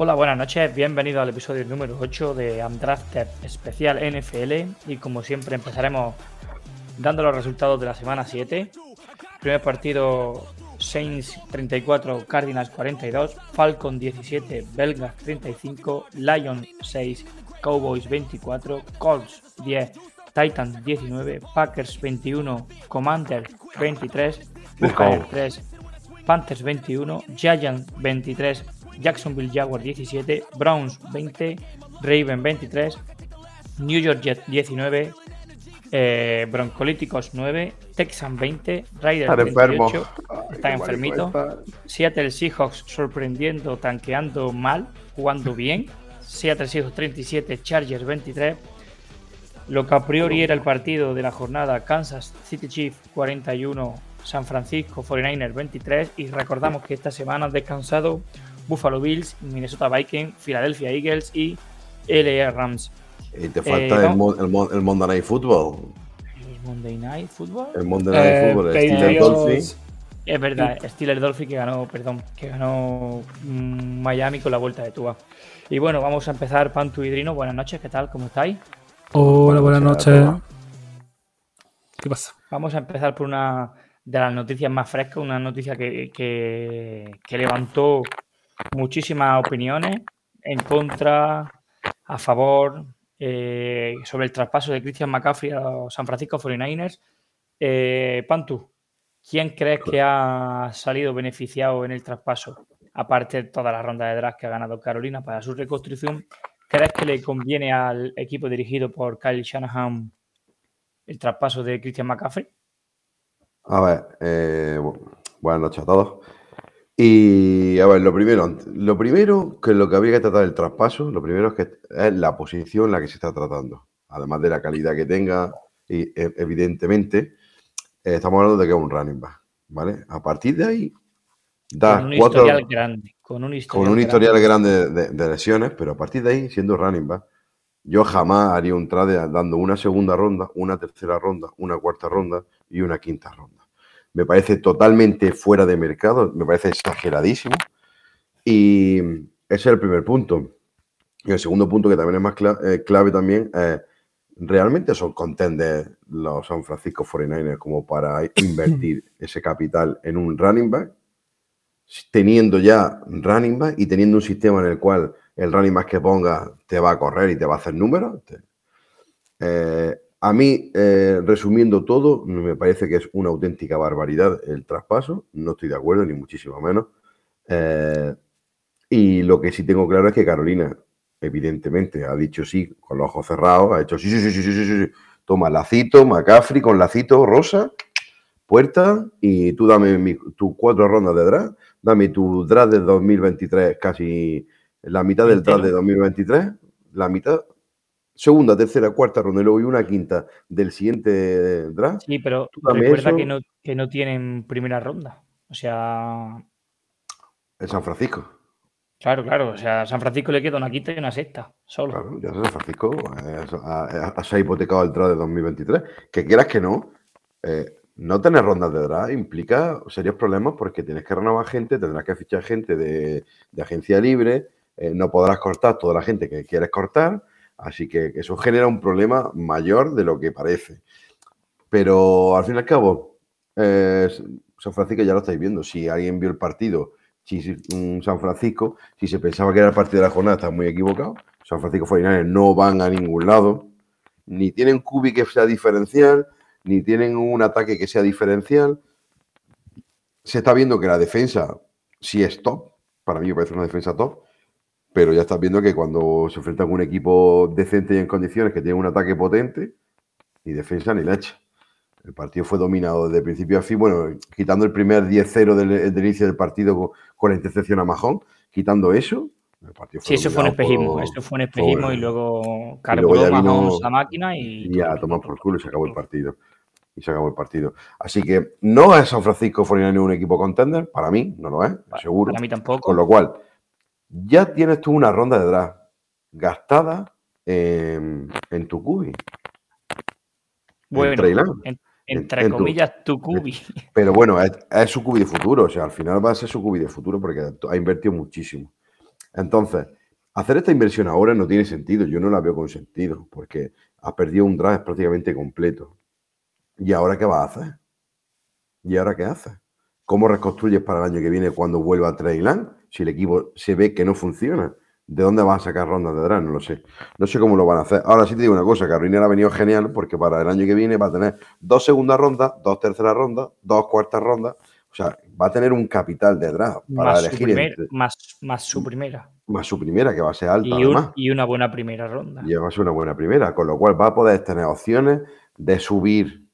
Hola, buenas noches, bienvenidos al episodio número 8 de Undrafted especial NFL y como siempre empezaremos dando los resultados de la semana 7. Primer partido Saints 34, Cardinals 42, Falcon 17, Belgas 35, Lions 6, Cowboys 24, Colts 10, Titans 19, Packers 21, Commanders 23, Buccaneers 3, Panthers 21, Giants 23, Jacksonville Jaguars 17, Browns 20, Raven 23, New York Jets 19, eh, Broncolíticos 9, Texan 20, Raiders Están enfermos. 28, Ay, está. Seattle Seahawks sorprendiendo, tanqueando mal, jugando bien, Seattle Seahawks 37, Chargers 23, lo que a priori era el partido de la jornada Kansas City Chiefs 41, San Francisco 49ers 23 y recordamos que esta semana han descansado Buffalo Bills, Minnesota Vikings, Philadelphia Eagles y LA Rams. Y te Eh, falta el, Mon- el, Mon- el Monday Night Football. ¿El Monday Night Football? El Monday Night Eh, Football. Steelers Dolphins. Es verdad, Steelers Dolphins que ganó, perdón, que ganó mm, Miami con la vuelta de Tua. Y bueno, vamos a empezar, Pantu y Drino. Buenas noches, ¿qué tal? ¿Cómo estáis? Hola, buenas noches. ¿Qué pasa? Vamos a empezar por una de las noticias más frescas, una noticia que, que- que levantó muchísimas opiniones en contra, a favor, eh, sobre el traspaso de Christian McCaffrey a San Francisco 49ers. Eh, Pantu, ¿quién crees que ha salido beneficiado en el traspaso? Aparte de toda la ronda de draft que ha ganado Carolina para su reconstrucción, ¿crees que le conviene al equipo dirigido por Kyle Shanahan el traspaso de Christian McCaffrey? A ver, eh, bu- buenas noches a todos. Y a ver, lo primero, lo primero que lo que habría que tratar el traspaso, lo primero es que es la posición en la que se está tratando. Además de la calidad que tenga, y e- evidentemente, eh, estamos hablando de que es un running back, ¿vale? A partir de ahí, da con un cuatro, historial grande. Con un historial, con un grande. historial grande de, de lesiones, pero a partir de ahí, siendo running back, yo jamás haría un trade dando una segunda ronda, una tercera ronda, una cuarta ronda y una quinta ronda. Me parece totalmente fuera de mercado, me parece exageradísimo. Y ese es el primer punto. Y el segundo punto, que también es más eh, clave también, es, ¿realmente son contenders los San Francisco 49ers como para invertir ese capital en un running back? teniendo ya running back y teniendo un sistema en el cual el running back que ponga te va a correr y te va a hacer números. Eh, a mí, eh, resumiendo todo, me parece que es una auténtica barbaridad el traspaso. No estoy de acuerdo, ni muchísimo menos. Eh, y lo que sí tengo claro es que Carolina, evidentemente, ha dicho sí con los ojos cerrados, ha hecho sí, sí, sí, sí, sí, sí, sí. Toma lacito, McCaffrey con lacito rosa, puerta, y tú dame tus cuatro rondas de draft, dame tu draft de 2023, casi la mitad del draft de 2023, la mitad, segunda, tercera, cuarta ronda y luego una quinta del siguiente draft. Sí, pero recuerda que no, que no tienen primera ronda. O sea, En San Francisco. claro, claro. O sea, a San Francisco le queda una quinta y una sexta. Solo. Claro, ya San Francisco eh, se ha hipotecado el draft de 2023. Que quieras que no, eh, no tener rondas de draft implica serios problemas porque tienes que renovar gente, tendrás que fichar gente de, de agencia libre, eh, no podrás cortar toda la gente que quieres cortar, así que eso genera un problema mayor de lo que parece. Pero al fin y al cabo, eh, San Francisco ya lo estáis viendo. Si alguien vio el partido, si un San Francisco, si se pensaba que era el partido de la jornada, está muy equivocado. San Francisco 49ers no van a ningún lado. Ni tienen cubi que sea diferencial, ni tienen un ataque que sea diferencial. Se está viendo que la defensa sí es top. Para mí me parece una defensa top. Pero ya estás viendo que cuando se enfrenta con un equipo decente y en condiciones, que tiene un ataque potente, ni defensa ni leche. El partido fue dominado desde principio a fin, bueno, quitando el primer 10-0 del, del inicio del partido con, con la intercepción a Majón, quitando eso, Sí, eso fue un espejismo. por- Eso fue un espejismo por- y luego ya carburó Mahomes la máquina y. y a tomar por culo y se acabó el partido. Y se acabó el partido. Así que no es San Francisco 49 un equipo contender, para mí no lo es, seguro. Para mí tampoco. Con lo cual, ya tienes tú una ronda de draft gastada en, en tu cubi. bueno, en- entre en tu- comillas, tu cubi. Pero bueno, es, es su cubi de futuro. O sea, al final va a ser su cubi de futuro porque ha invertido muchísimo. Entonces, hacer esta inversión ahora no tiene sentido. Yo no la veo con sentido porque has perdido un draft prácticamente completo. ¿Y ahora qué vas a hacer? ¿Y ahora qué haces? ¿Cómo reconstruyes para el año que viene cuando vuelva Trey Lance? Si el equipo se ve que no funciona. ¿De dónde vas a sacar rondas de draft? No lo sé. No sé cómo lo van a hacer. Ahora sí te digo una cosa, Carolina ha venido genial porque para el año que viene va a tener dos segundas rondas, dos terceras rondas, dos cuartas rondas. O sea, va a tener un capital de draft para Más su, elegir primer- entre- más, más su primera. más su primera, que va a ser alta Y, un- además. y una buena primera ronda. Y va a ser una buena primera, con lo cual va a poder tener opciones de subir,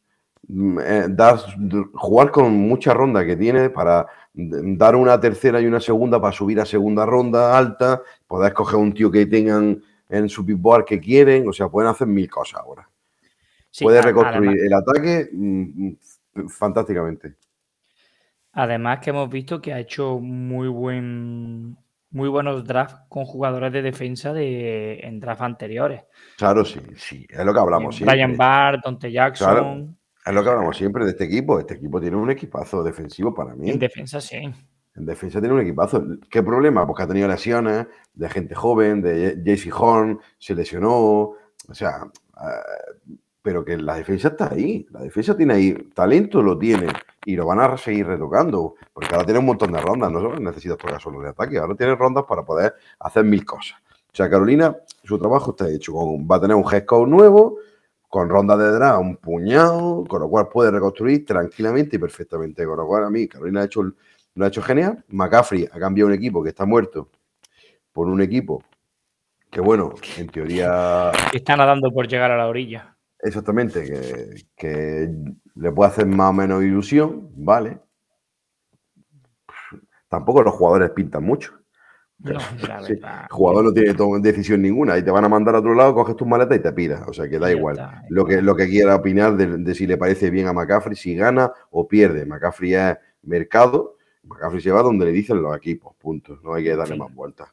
mm, eh, dar, jugar con muchas rondas que tiene para dar una tercera y una segunda para subir a segunda ronda alta, poder escoger un tío que tengan en su big board que quieren, o sea, pueden hacer mil cosas ahora. Sí, Puede reconstruir además- el ataque mm, mm, fantásticamente. Además que hemos visto que ha hecho muy buen muy buenos drafts con jugadores de defensa de en drafts anteriores. Claro, sí, sí, es lo que hablamos. Brian Barr, Dante Jackson. Claro. Es lo que hablamos siempre de este equipo. Este equipo tiene un equipazo defensivo para mí. En defensa, sí. En defensa tiene un equipazo. ¿Qué problema? Pues que ha tenido lesiones de gente joven, de JC Horn, se lesionó. O sea, eh, pero que la defensa está ahí. La defensa tiene ahí. Talento lo tiene. Y lo van a seguir retocando. Porque ahora tiene un montón de rondas. No solo necesitas tocar solo de ataque. Ahora tiene rondas para poder hacer mil cosas. O sea, Carolina, su trabajo está hecho. Va a tener un head coach nuevo, con rondas de draft un puñado, con lo cual puede reconstruir tranquilamente y perfectamente. Con lo cual, a mí, Carolina ha hecho lo ha hecho genial. McCaffrey ha cambiado un equipo que está muerto por un equipo que, bueno, en teoría, está nadando por llegar a la orilla. exactamente, que, que le puede hacer más o menos ilusión, ¿vale? Tampoco los jugadores pintan mucho. No, la Sí, verdad. El jugador no tiene decisión ninguna y te van a mandar a otro lado, coges tus maletas y te piras. O sea que da igual. está. Lo que, lo que quiera opinar de, de si le parece bien a McCaffrey, si gana o pierde. McCaffrey es mercado. McCaffrey se va donde le dicen los equipos. Punto. No hay que darle más vueltas.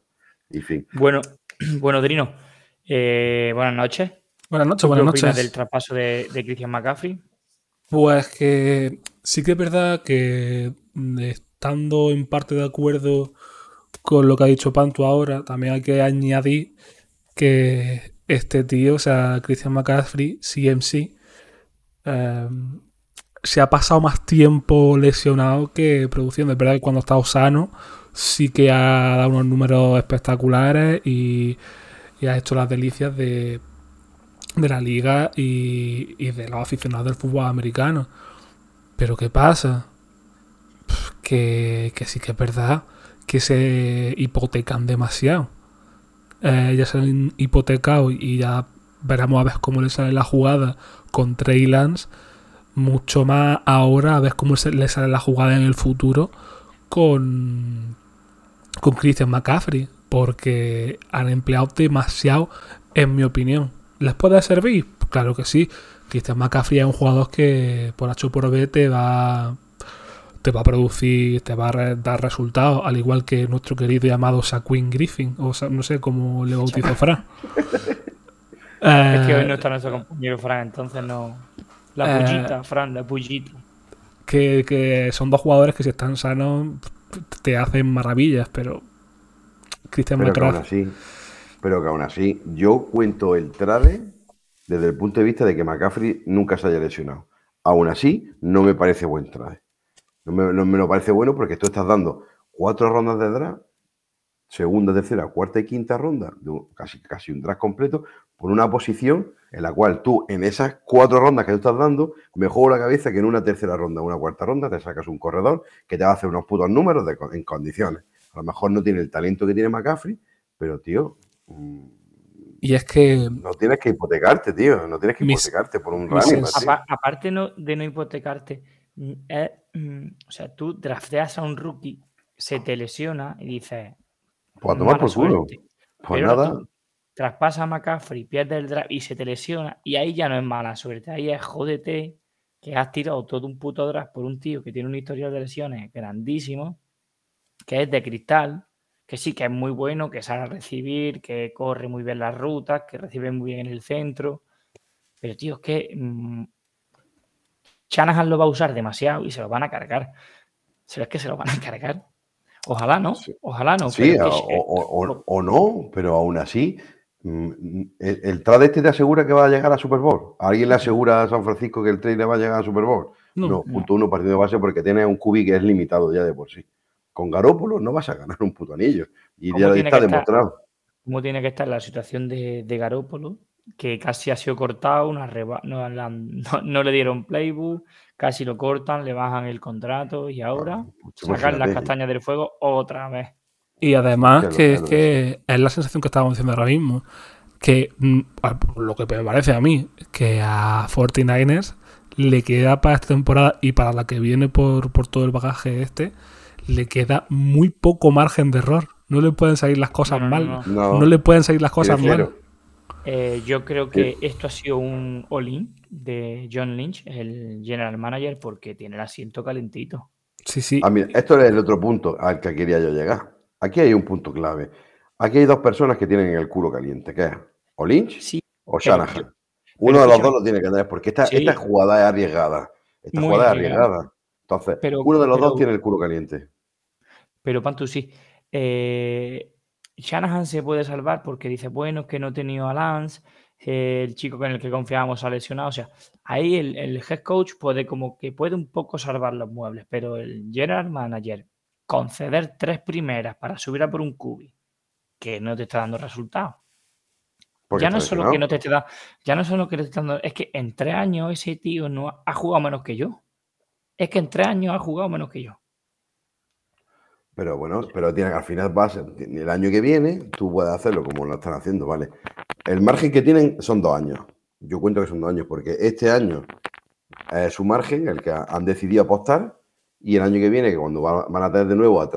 Y fin. Bueno, bueno, Drino. eh, buenas noches. Buenas noches, ¿Tú buenas ¿Qué opinas noches. del traspaso de, de Christian McCaffrey? Pues que sí que es verdad que mm, estando en parte de acuerdo con lo que ha dicho Pantu ahora, también hay que añadir que este tío, o sea, Christian McCaffrey, CMC, eh, se ha pasado más tiempo lesionado que produciendo. Es verdad que cuando ha estado sano sí que ha dado unos números espectaculares y, y ha hecho las delicias de, de la liga y, y de los aficionados del fútbol americano. Pero ¿qué pasa? Que, que sí que es verdad que se hipotecan demasiado. Eh, ya se han hipotecado y ya veremos a ver cómo le sale la jugada con Trey Lance. Mucho más ahora a ver cómo le sale la jugada en el futuro con, con Christian McCaffrey. Porque han empleado demasiado, en mi opinión. ¿Les puede servir? Claro que sí. Christian McCaffrey es un jugador que por H por B te va, te va a producir, te va a re- dar resultados, al igual que nuestro querido y amado Shaquin Griffin, o no sé cómo le bautizó Fran. Es que hoy no está nuestro compañero Fran, entonces no. La Eh, pullita, Fran, la pullita. que, que son dos jugadores que si están sanos te hacen maravillas, pero Christian Pero que aún así, pero que aún así, yo cuento el trade desde el punto de vista de que McCaffrey nunca se haya lesionado. Aún así, no me parece buen trade. No me, no me lo parece bueno porque tú estás dando cuatro rondas de draft, segunda, tercera, cuarta y quinta ronda, casi, casi un draft completo, por una posición en la cual tú, en esas cuatro rondas que tú estás dando, me juego la cabeza que en una tercera ronda o una cuarta ronda te sacas un corredor que te va a hacer unos putos números de en condiciones. A lo mejor no tiene el talento que tiene McCaffrey, Pero, tío, mm, Y es que no tienes que hipotecarte, tío. No tienes que Mis- hipotecarte por un running aparte no- de no hipotecarte, es, mm, o sea, tú drafteas a un rookie, se te lesiona y dices. Pues a tomar por culo. Pues nada, tú traspasa a McCaffrey, pierde el draft y se te lesiona, y ahí ya no es mala suerte, ahí es jódete que has tirado todo un puto draft por un tío que tiene un historial de lesiones grandísimo, que es de cristal, que sí que es muy bueno, que sabe recibir, que corre muy bien las rutas, que recibe muy bien en el centro. Pero, tío, es que mm, Shanahan lo va a usar demasiado y se lo van a cargar. ¿Será que se lo van a cargar? Ojalá no, Sí. ojalá no. sí, pero o, es que- o- o- o no, pero aún así, mm, el, el trade este te asegura que va a llegar a Super Bowl. ¿A ¿Alguien le asegura a San Francisco que el trade le va a llegar a Super Bowl? No, No, punto uno, partido de base, porque tiene un cubi que es limitado ya de por sí. Con Garópolo no vas a ganar un puto anillo. Y ¿Cómo ya tiene está que estar? demostrado. cómo tiene que estar la situación de, de Garópolo, que casi ha sido cortado, una reba- no, le han- no- no le dieron playbook, casi lo cortan, le bajan el contrato y ahora pues sacar las castañas del fuego otra vez. Y además que que es la sensación que estábamos diciendo ahora mismo. Que mm, lo que me parece a mí, que a 49ers le queda para esta temporada y para la que viene por, por todo el bagaje este, le queda muy poco margen de error. No le pueden salir las cosas No, no, no, mal. no. No, No, le pueden salir las cosas mal. Eh, yo creo que esto ha sido un all-in de John Lynch, el general manager, porque tiene el asiento calentito. Sí, sí. Ah, mira, esto es el otro punto al que quería yo llegar. Aquí hay un punto clave. Aquí hay dos personas que tienen el culo caliente, que es o Lynch Sí, o pero Shanahan. Uno de los dos lo tiene que tener, porque esta, Sí. esta jugada es arriesgada. Esta Muy jugada es arriesgada. arriesgada. Entonces, Pero- uno de los pero- dos tiene el culo caliente. Pero Pantu sí. Eh, Shanahan se puede salvar porque dice, bueno, es que no he tenido a Lance, eh, el chico en el que confiábamos ha lesionado. O sea, ahí el, el head coach puede como que puede un poco salvar los muebles, pero el general manager conceder tres primeras para subir a por un cubi que no te está dando resultados. Ya no está es solo que no te esté dando, ya no es solo que te esté dando, es que en tres años ese tío no ha, ha jugado menos que yo. Es que en tres años ha jugado menos que yo. Pero bueno, pero tiene, al final vas, el año que viene, tú puedes hacerlo como lo están haciendo, ¿vale? El margen que tienen son dos años. Yo cuento que son dos años, porque este año es su margen, el que han decidido apostar, y el año que viene, que cuando va- van a tener de nuevo a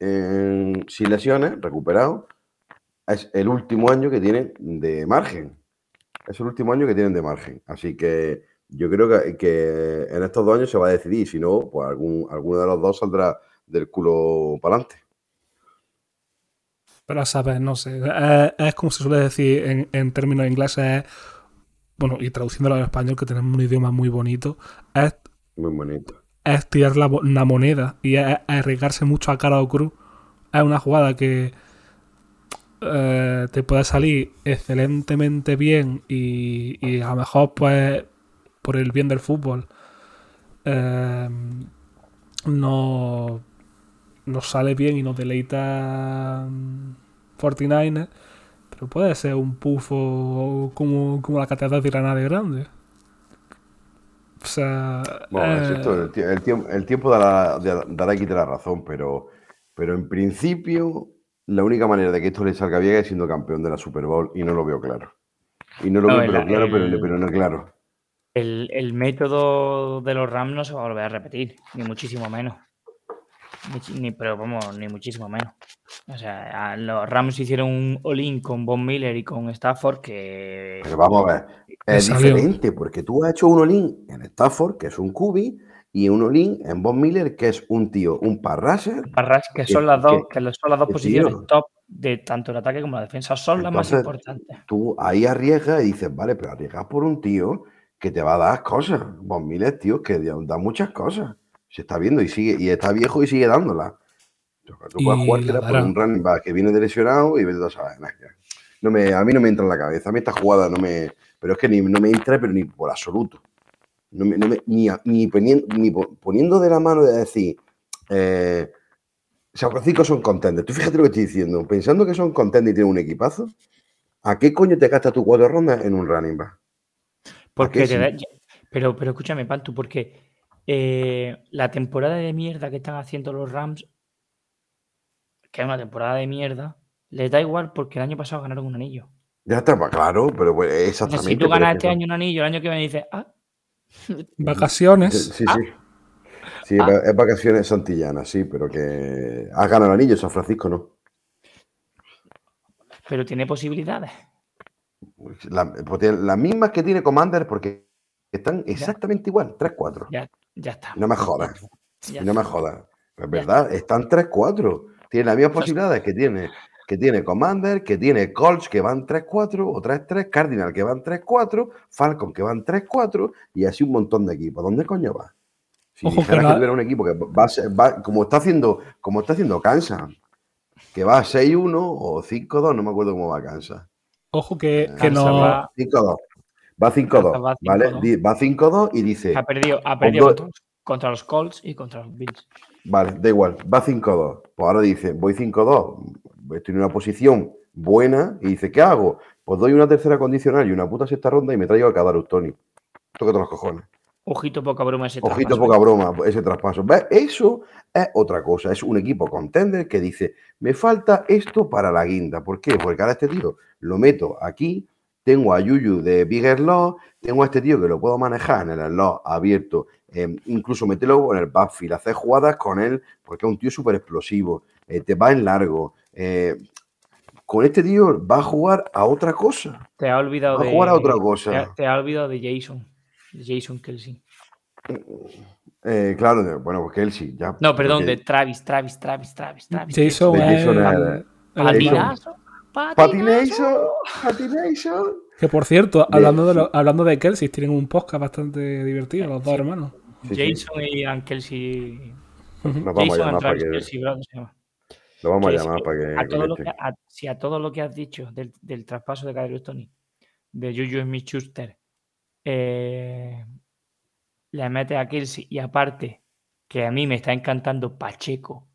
en- sin lesiones, recuperado, es el último año que tienen de margen. Es el último año que tienen de margen. Así que yo creo que, que en estos dos años se va a decidir. Si no, pues algún, alguno de los dos saldrá del culo para adelante. Pero, ¿sabes? No sé. Es, es como se suele decir en, en términos ingleses. es- bueno, y traduciéndolo al español, que tenemos un idioma muy bonito, es, Muy bonito. es tirar la, una moneda y es, es arriesgarse mucho a cara o cruz. Es una jugada que eh, te puede salir excelentemente bien y, y a lo mejor, pues, por el bien del fútbol, eh, no, nos sale bien y nos deleita mm, 49ers, pero puede ser un pufo como, como la catedral de Granada de Grande. O sea, Bueno, es eh, esto, el, tie- el tiempo, el tiempo dará, dará quita la razón, pero, pero en principio la única manera de que esto le salga bien es siendo campeón de la Super Bowl y no lo veo claro. Y no lo No, veo el- pero claro, pero, el- pero no claro. El, el método de los Rams no se va a volver a repetir, ni muchísimo menos. Ni, pero vamos, ni muchísimo menos. O sea, los Rams hicieron un all-in con Von Miller y con Stafford que... Pero vamos a ver, es salió. diferente porque tú has hecho un all-in en Stafford, que es un cubi, y un all-in en Von Miller, que es un tío, un parraser. Parras, que son las dos, que- que son las dos posiciones tío. top de tanto el ataque como la defensa, son las más Entonces, importantes. Tú ahí arriesgas y dices, vale, pero arriesgas por un tío que te va a dar cosas. Von Miller, tío, que da muchas cosas. Se está viendo y sigue, y está viejo y sigue dándola. Tú puedes jugártela la por un running back que viene de lesionado y vete a saber. No me, a mí no me entra en la cabeza. A mí esta jugada no me. Pero es que ni, no me entra, pero ni por absoluto. No me- no me- ni, poniendo, ni po- poniendo de la mano de decir. Eh, San Francisco son contenders. Tú fíjate lo que estoy diciendo. Pensando que son contenders y tienen un equipazo, ¿a qué coño te gastas tus cuatro rondas en un running back? Porque te da- pero, pero escúchame, Pantu, porque eh, la temporada de mierda que están haciendo los Rams, que es una temporada de mierda, Les da igual porque el año pasado ganaron un anillo. Ya está, pues, claro, pero pues, Entonces, exactamente. si tú ganas es este año un anillo, el año que viene dices, ah, Vacaciones. Sí, Ah. sí. Sí, es va- es vacaciones santillanas, sí, pero que has ganado el anillo, San Francisco no. pero tiene posibilidades. La- pues tiene las mismas que tiene Commander porque están exactamente igual, 3-4. Ya, ya está. No me jodas. Ya No me jodas. Es verdad, están 3-4. Tiene las mismas posibilidades que tiene, que tiene Commander, que tiene Colts que van 3-4 o 3-3, Cardinal que van 3-4, Falcon que van 3-4 y así un montón de equipos. ¿Dónde coño va? Si Ojo que dijeras que, la- tuviera un equipo que va, a ser- va- como está haciendo, como está haciendo Kansas, que va 6-1 o 5-2, no me acuerdo cómo va Kansas. Ojo que, que Kansas no. va- 5-2. Va 5-2, Va ¿vale? 5-2. Di- Va 5-2 y dice, Ha perdido, ha perdido contra, los, contra los Colts y contra los Bills. Vale, da igual, va 5-2. Pues ahora dice, voy 5-2, estoy en una posición buena y dice, ¿qué hago? Pues doy una tercera condicional y una puta sexta ronda y me traigo a Kadarus Tony. Tócate los cojones. Ojito, poca broma ese Ojito, traspaso. poca broma, ese traspaso. ¿Ves? Eso es otra cosa. Es un equipo contender que dice, me falta esto para la guinda. ¿Por qué? Porque ahora este tío lo meto aquí, tengo a Yuyu de Bigger Law, tengo a este tío que lo puedo manejar en el slot abierto, eh, incluso meterlo en el backfield, hacer jugadas con él, porque es un tío súper explosivo, eh, te va en largo. eh, con este tío va a jugar a otra cosa. Te ha olvidado Va a de. jugar a otra Te cosa. ha, te ha olvidado de Jason. De Jason Kelsey. Eh, claro, de- bueno, pues Kelsey, ya. No, perdón, porque- de Travis, Travis, Travis, Travis, Travis. Jason. Jason el-. Patination, Patination. Que por cierto, hablando de, lo- hablando de Kelsey, tienen un podcast bastante divertido, los dos hermanos. Sí, sí. Jason y Kelsey. Nos vamos a llamar para que. Kelsey, se llama. Lo vamos a llamar para que. a todo lo que, a- si a todo lo que has dicho del, del traspaso de Kadarius Tony, de Juju Smith Schuster, eh, le mete a Kelsey y aparte que a mí me está encantando Pacheco,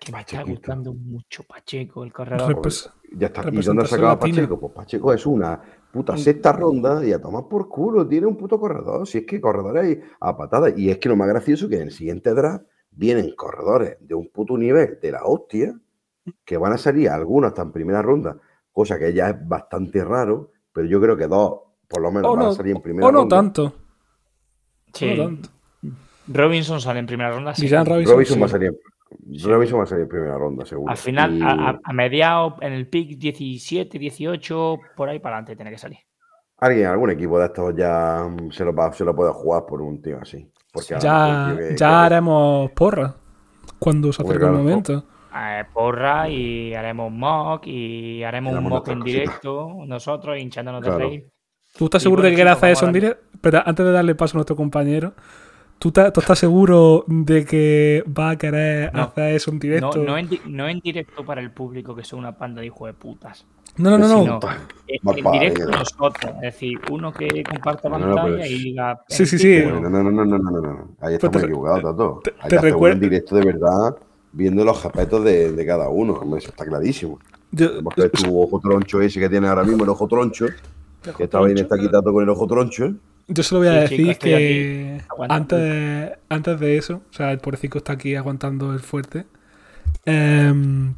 que me está gustando mucho Pacheco, el corredor. Repres- Ya está. ¿Y dónde ha sacado a. Pacheco? Pues Pacheco es una puta sexta ronda y a tomar por culo. Tiene un puto corredor. Si es que corredores hay a patadas. Y es que lo más gracioso que en el siguiente draft vienen corredores de un puto nivel de la hostia que van a salir algunos hasta en primera ronda, cosa que ya es bastante raro, pero yo creo que dos por lo menos O van no, a salir en primera o no ronda. tanto. Sí, o no tanto. Robinson sale en primera ronda. sí. Robinson, Robinson, sí. va a salir, Robinson va a salir en primera ronda, seguro. Al final, Y a, a- mediados, en el pick 17, 18, por ahí para adelante tiene que salir. alguien, algún equipo de estos ya mm, se lo, va, se lo puede jugar por un tío así. Porque Ya, mismo que- ya que- haremos porra cuando se acerque el momento. Eh, porra y haremos mock y haremos un mock en directo nosotros hinchándonos de reír. ¿Tú estás Y seguro de que quieres hacer eso en directo? Espera, antes de darle paso a nuestro compañero, ¿tú, estás seguro de que va a querer No. hacer eso en No, directo? no, en, di- no en directo para el público, que son una panda de hijos de putas. no, no, no. no. en, en directo ¿no? nosotros. Es decir, uno que comparte No, no, pantalla pero y diga. Sí, en sí, sí. No, no, no, no, no, no, no, no. Ahí Pero estamos te- equivocados, Tato. te- Hay te que hacer uno en directo de verdad, viendo los japetos de, de cada uno. Eso está clarísimo. Yo- tu ojo troncho ese que tiene ahora mismo, el ojo troncho, que está bien está quitado con el ojo troncho. Yo solo voy a Sí, decir que aquí aguantando. antes, antes de eso, o sea, el pobrecito está aquí aguantando el fuerte. em,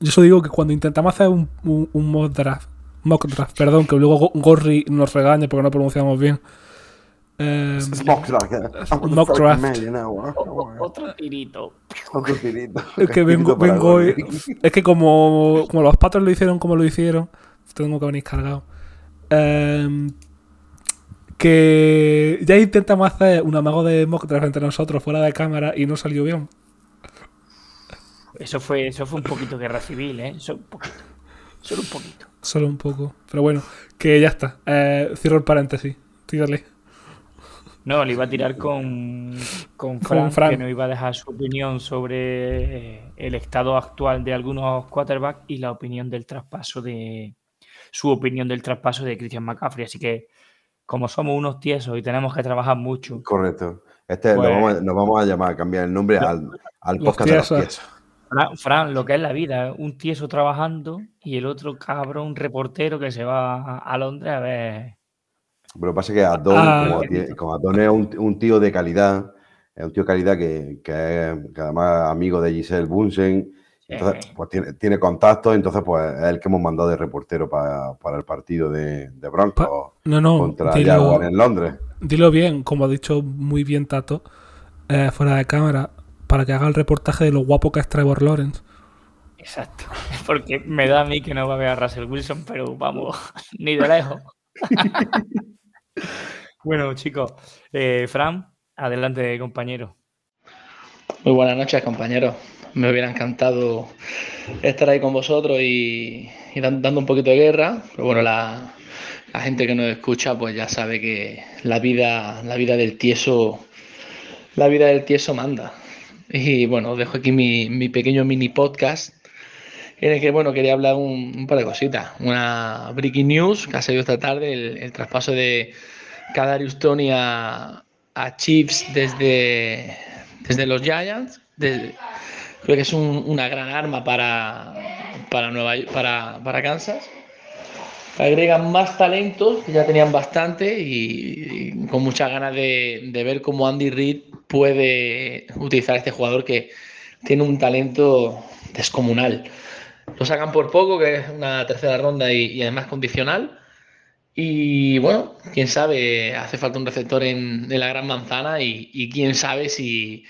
yo solo digo que cuando intentamos hacer un, un, un mock draft, mock draft, perdón, que luego Go- Gorry nos regañe porque no pronunciamos bien. em, Mock draft. Un mock draft. Otro tirito. Otro tirito. es que vengo, vengo es que como, como los patos lo hicieron como lo hicieron, tengo que venir cargado. Em, que ya intentamos hacer un amago de mock draft entre nosotros fuera de cámara y no salió bien. Eso fue, eso fue un poquito guerra civil, ¿eh? Eso un poquito. Solo un poquito. Solo un poco. Pero bueno, que ya está. Eh, cierro el paréntesis. Tírale. No, le iba a tirar con, con, Con Fran, Fran. que nos iba a dejar su opinión sobre eh, el estado actual de algunos quarterbacks y la opinión del traspaso de. Su opinión del traspaso de Christian McCaffrey. Así que, como somos unos tiesos y tenemos que trabajar mucho, Correcto. Este lo Pues- vamos a- nos vamos a llamar, a cambiar el nombre al, al los podcast de los tiesos. Fran, Fran, lo que es la vida, un tieso trabajando y el otro cabrón reportero que se va a, Londres a ver. Pero lo que pasa es que Adon, Ah. como, como Adon es un, un tío de calidad, es un tío de calidad que, que es que además amigo de Giselle Bunsen Entonces, pues tiene, tiene contactos, entonces pues es el que hemos mandado de reportero para, para el partido de, de Broncos No, no, contra dilo, Jaguar en Londres. dilo bien, como ha dicho muy bien Tato, eh, fuera de cámara, para que haga el reportaje de lo guapo que es Trevor Lawrence. Exacto. Porque me da a mí que no va a ver a Russell Wilson, pero vamos, ni de lejos. bueno, chicos, eh, Fran, adelante, compañero. Muy buenas noches, compañeros. Me hubiera encantado estar ahí con vosotros y, y dan- dando un poquito de guerra. Pero bueno, la, gente que nos escucha, pues ya sabe que la vida, la vida del tieso, la vida del tieso manda. Y bueno, dejo aquí mi, pequeño mini podcast en el que bueno quería hablar un, par de cositas. Una breaking news que ha salido esta tarde, el, traspaso de Kadarius Tony a, Chiefs desde, desde los Giants. Creo que es un- una gran arma para, para, Nueva, para, para Kansas. Agregan más talentos, que ya tenían bastante, y, con muchas ganas de, de ver cómo Andy Reid puede utilizar este jugador que tiene un talento descomunal. Lo sacan por poco, que es una tercera ronda y, y además condicional. Y bueno, quién sabe, hace falta un receptor en, en la gran manzana y, y quién sabe si,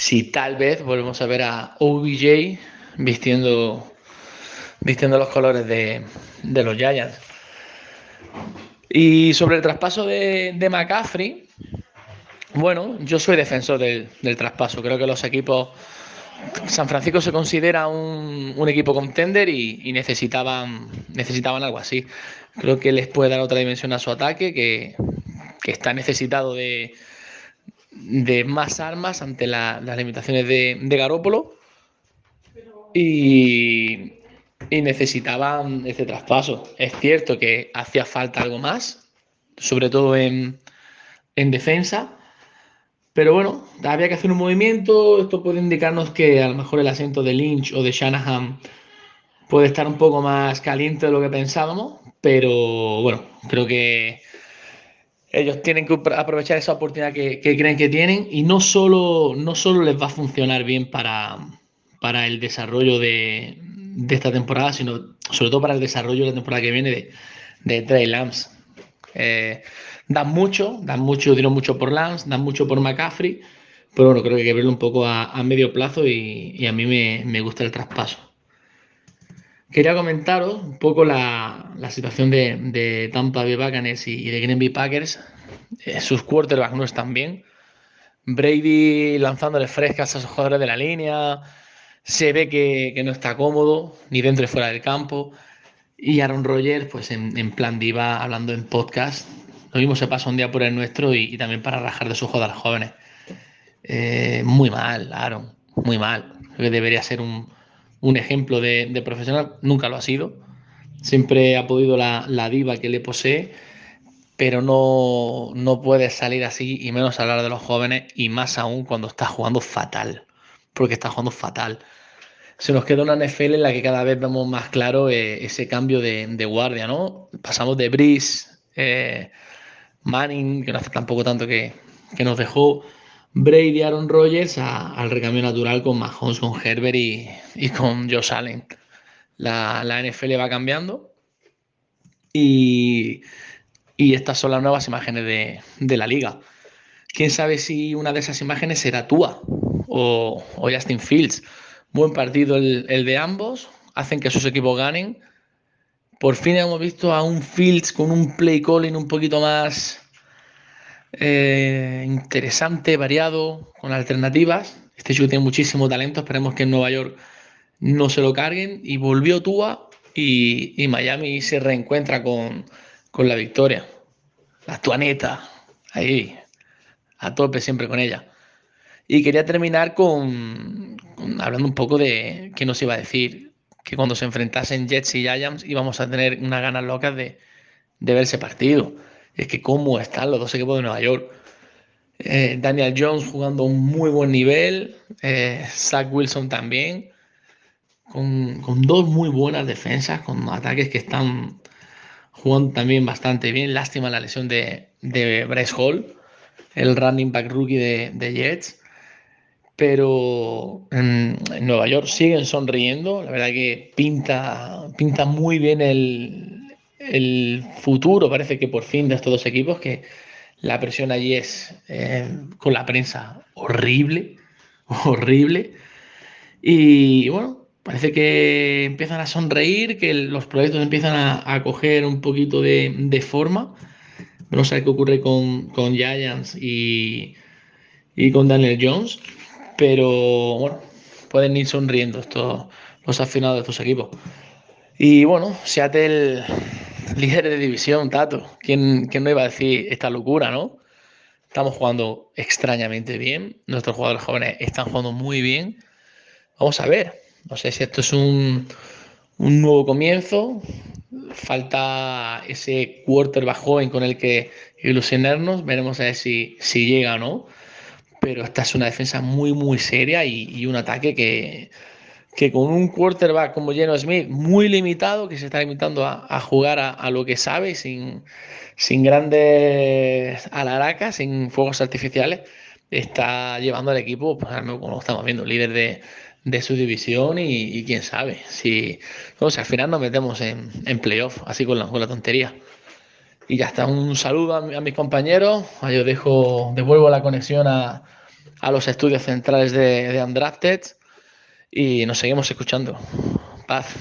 si tal vez volvemos a ver a OBJ vistiendo, vistiendo los colores de, los Giants. Y sobre el traspaso de, de McCaffrey, bueno, yo soy defensor del, del traspaso. Creo que los equipos. San Francisco se considera un, un equipo contender y, y necesitaban, necesitaban algo así. Creo que les puede dar otra dimensión a su ataque, que, que está necesitado de, de más armas ante la- las limitaciones de, Garópolo. Y, y necesitaban este traspaso. Es cierto que hacía falta algo más, sobre todo en, en defensa. Pero bueno, había que hacer un movimiento. Esto puede indicarnos que a lo mejor el asiento de Lynch o de Shanahan puede estar un poco más caliente de lo que pensábamos. Pero bueno, creo que ellos tienen que apro- aprovechar esa oportunidad que, creen que tienen. Y no solo, no solo les va a funcionar bien para, para el desarrollo de, esta temporada, sino sobre todo para el desarrollo de la temporada que viene de, de Trey Lance. Eh, dan mucho, dan mucho, dieron mucho por Lance, dan mucho por McCaffrey, pero bueno, creo que hay que verlo un poco a, a medio plazo y, y a mí me, me gusta el traspaso. Quería comentaros un poco la, situación de, Tampa Bay Buccaneers y, de Green Bay Packers. Eh, sus quarterbacks no están bien. Brady lanzándole frescas a sus jugadores de la línea. Se ve que, no está cómodo, ni dentro ni fuera del campo. Y Aaron Rodgers, pues en, en plan diva, hablando en podcast. Lo mismo se pasa un día por el nuestro y, y también para rajar de sus jugadores jóvenes. Eh, muy mal, Aaron, muy mal. Creo que debería ser un, un ejemplo de, profesional. Nunca lo ha sido. Siempre ha podido la, la diva que le posee, pero no, no puede salir así y menos hablar de los jóvenes y más aún cuando está jugando fatal. Porque está jugando fatal se nos queda una NFL en la que cada vez vemos más claro eh, ese cambio de, de guardia, ¿no? Pasamos de Breeze, eh, Manning, que no hace tampoco tanto que, que nos dejó, Brady, Aaron Rodgers, al recambio natural con Mahomes, con Herbert y, y con Josh Allen. La, la NFL va cambiando y, y estas son las nuevas imágenes de, de la liga. Quién sabe si una de esas imágenes será Tua o, o Justin Fields. Buen partido el, el de ambos, hacen que sus equipos ganen. Por fin hemos visto a un Fields con un play calling un poquito más eh, interesante, variado, con alternativas. Este chico tiene muchísimo talento, esperemos que en Nueva York no se lo carguen. Y volvió Tua y, Miami se reencuentra con, con la victoria. La Tuaneta, ahí, a tope siempre con ella. Y quería terminar con, con- hablando un poco de qué nos iba a decir, que cuando se enfrentasen Jets y Giants íbamos a tener unas ganas locas de, de ver ese partido. Es que cómo están los dos equipos de Nueva York. Eh, Daniel Jones jugando un muy buen nivel, eh, Zach Wilson también, con, dos muy buenas defensas, con ataques que están jugando también bastante bien. Lástima la lesión de, de Bryce Hall, el running back rookie de, Jets. pero en, Nueva York siguen sonriendo. La verdad que pinta muy bien el, el futuro, parece que por fin de estos dos equipos, que la presión allí es eh, con la prensa horrible, horrible. Y bueno, parece que empiezan a sonreír, que los proyectos empiezan a, coger un poquito de, de forma. A ver qué ocurre con, con Giants y, y con Daniel Jones. Pero bueno, pueden ir sonriendo estos, los aficionados de estos equipos. Y bueno, Seattle, líder de división, Tato. ¿Quién, quién no iba a decir esta locura, no? Estamos jugando extrañamente bien. Nuestros jugadores jóvenes están jugando muy bien. Vamos a ver. No sé si esto es un, un nuevo comienzo. Falta ese quarterback joven con el que ilusionarnos. Veremos a ver si, si llega o no. Pero esta es una defensa muy, muy seria y, y un ataque que, que con un quarterback como Geno Smith muy limitado, que se está limitando a, jugar a, lo que sabe, sin, sin grandes alaracas, sin fuegos artificiales, está llevando al equipo, pues, como estamos viendo, líder de, de su división y, quién sabe, si al final nos metemos en, en playoff, así con la, con la, tontería. Y ya está, un saludo a, mis compañeros, yo dejo, devuelvo la conexión a, a los estudios centrales de, de y nos seguimos escuchando. Paz.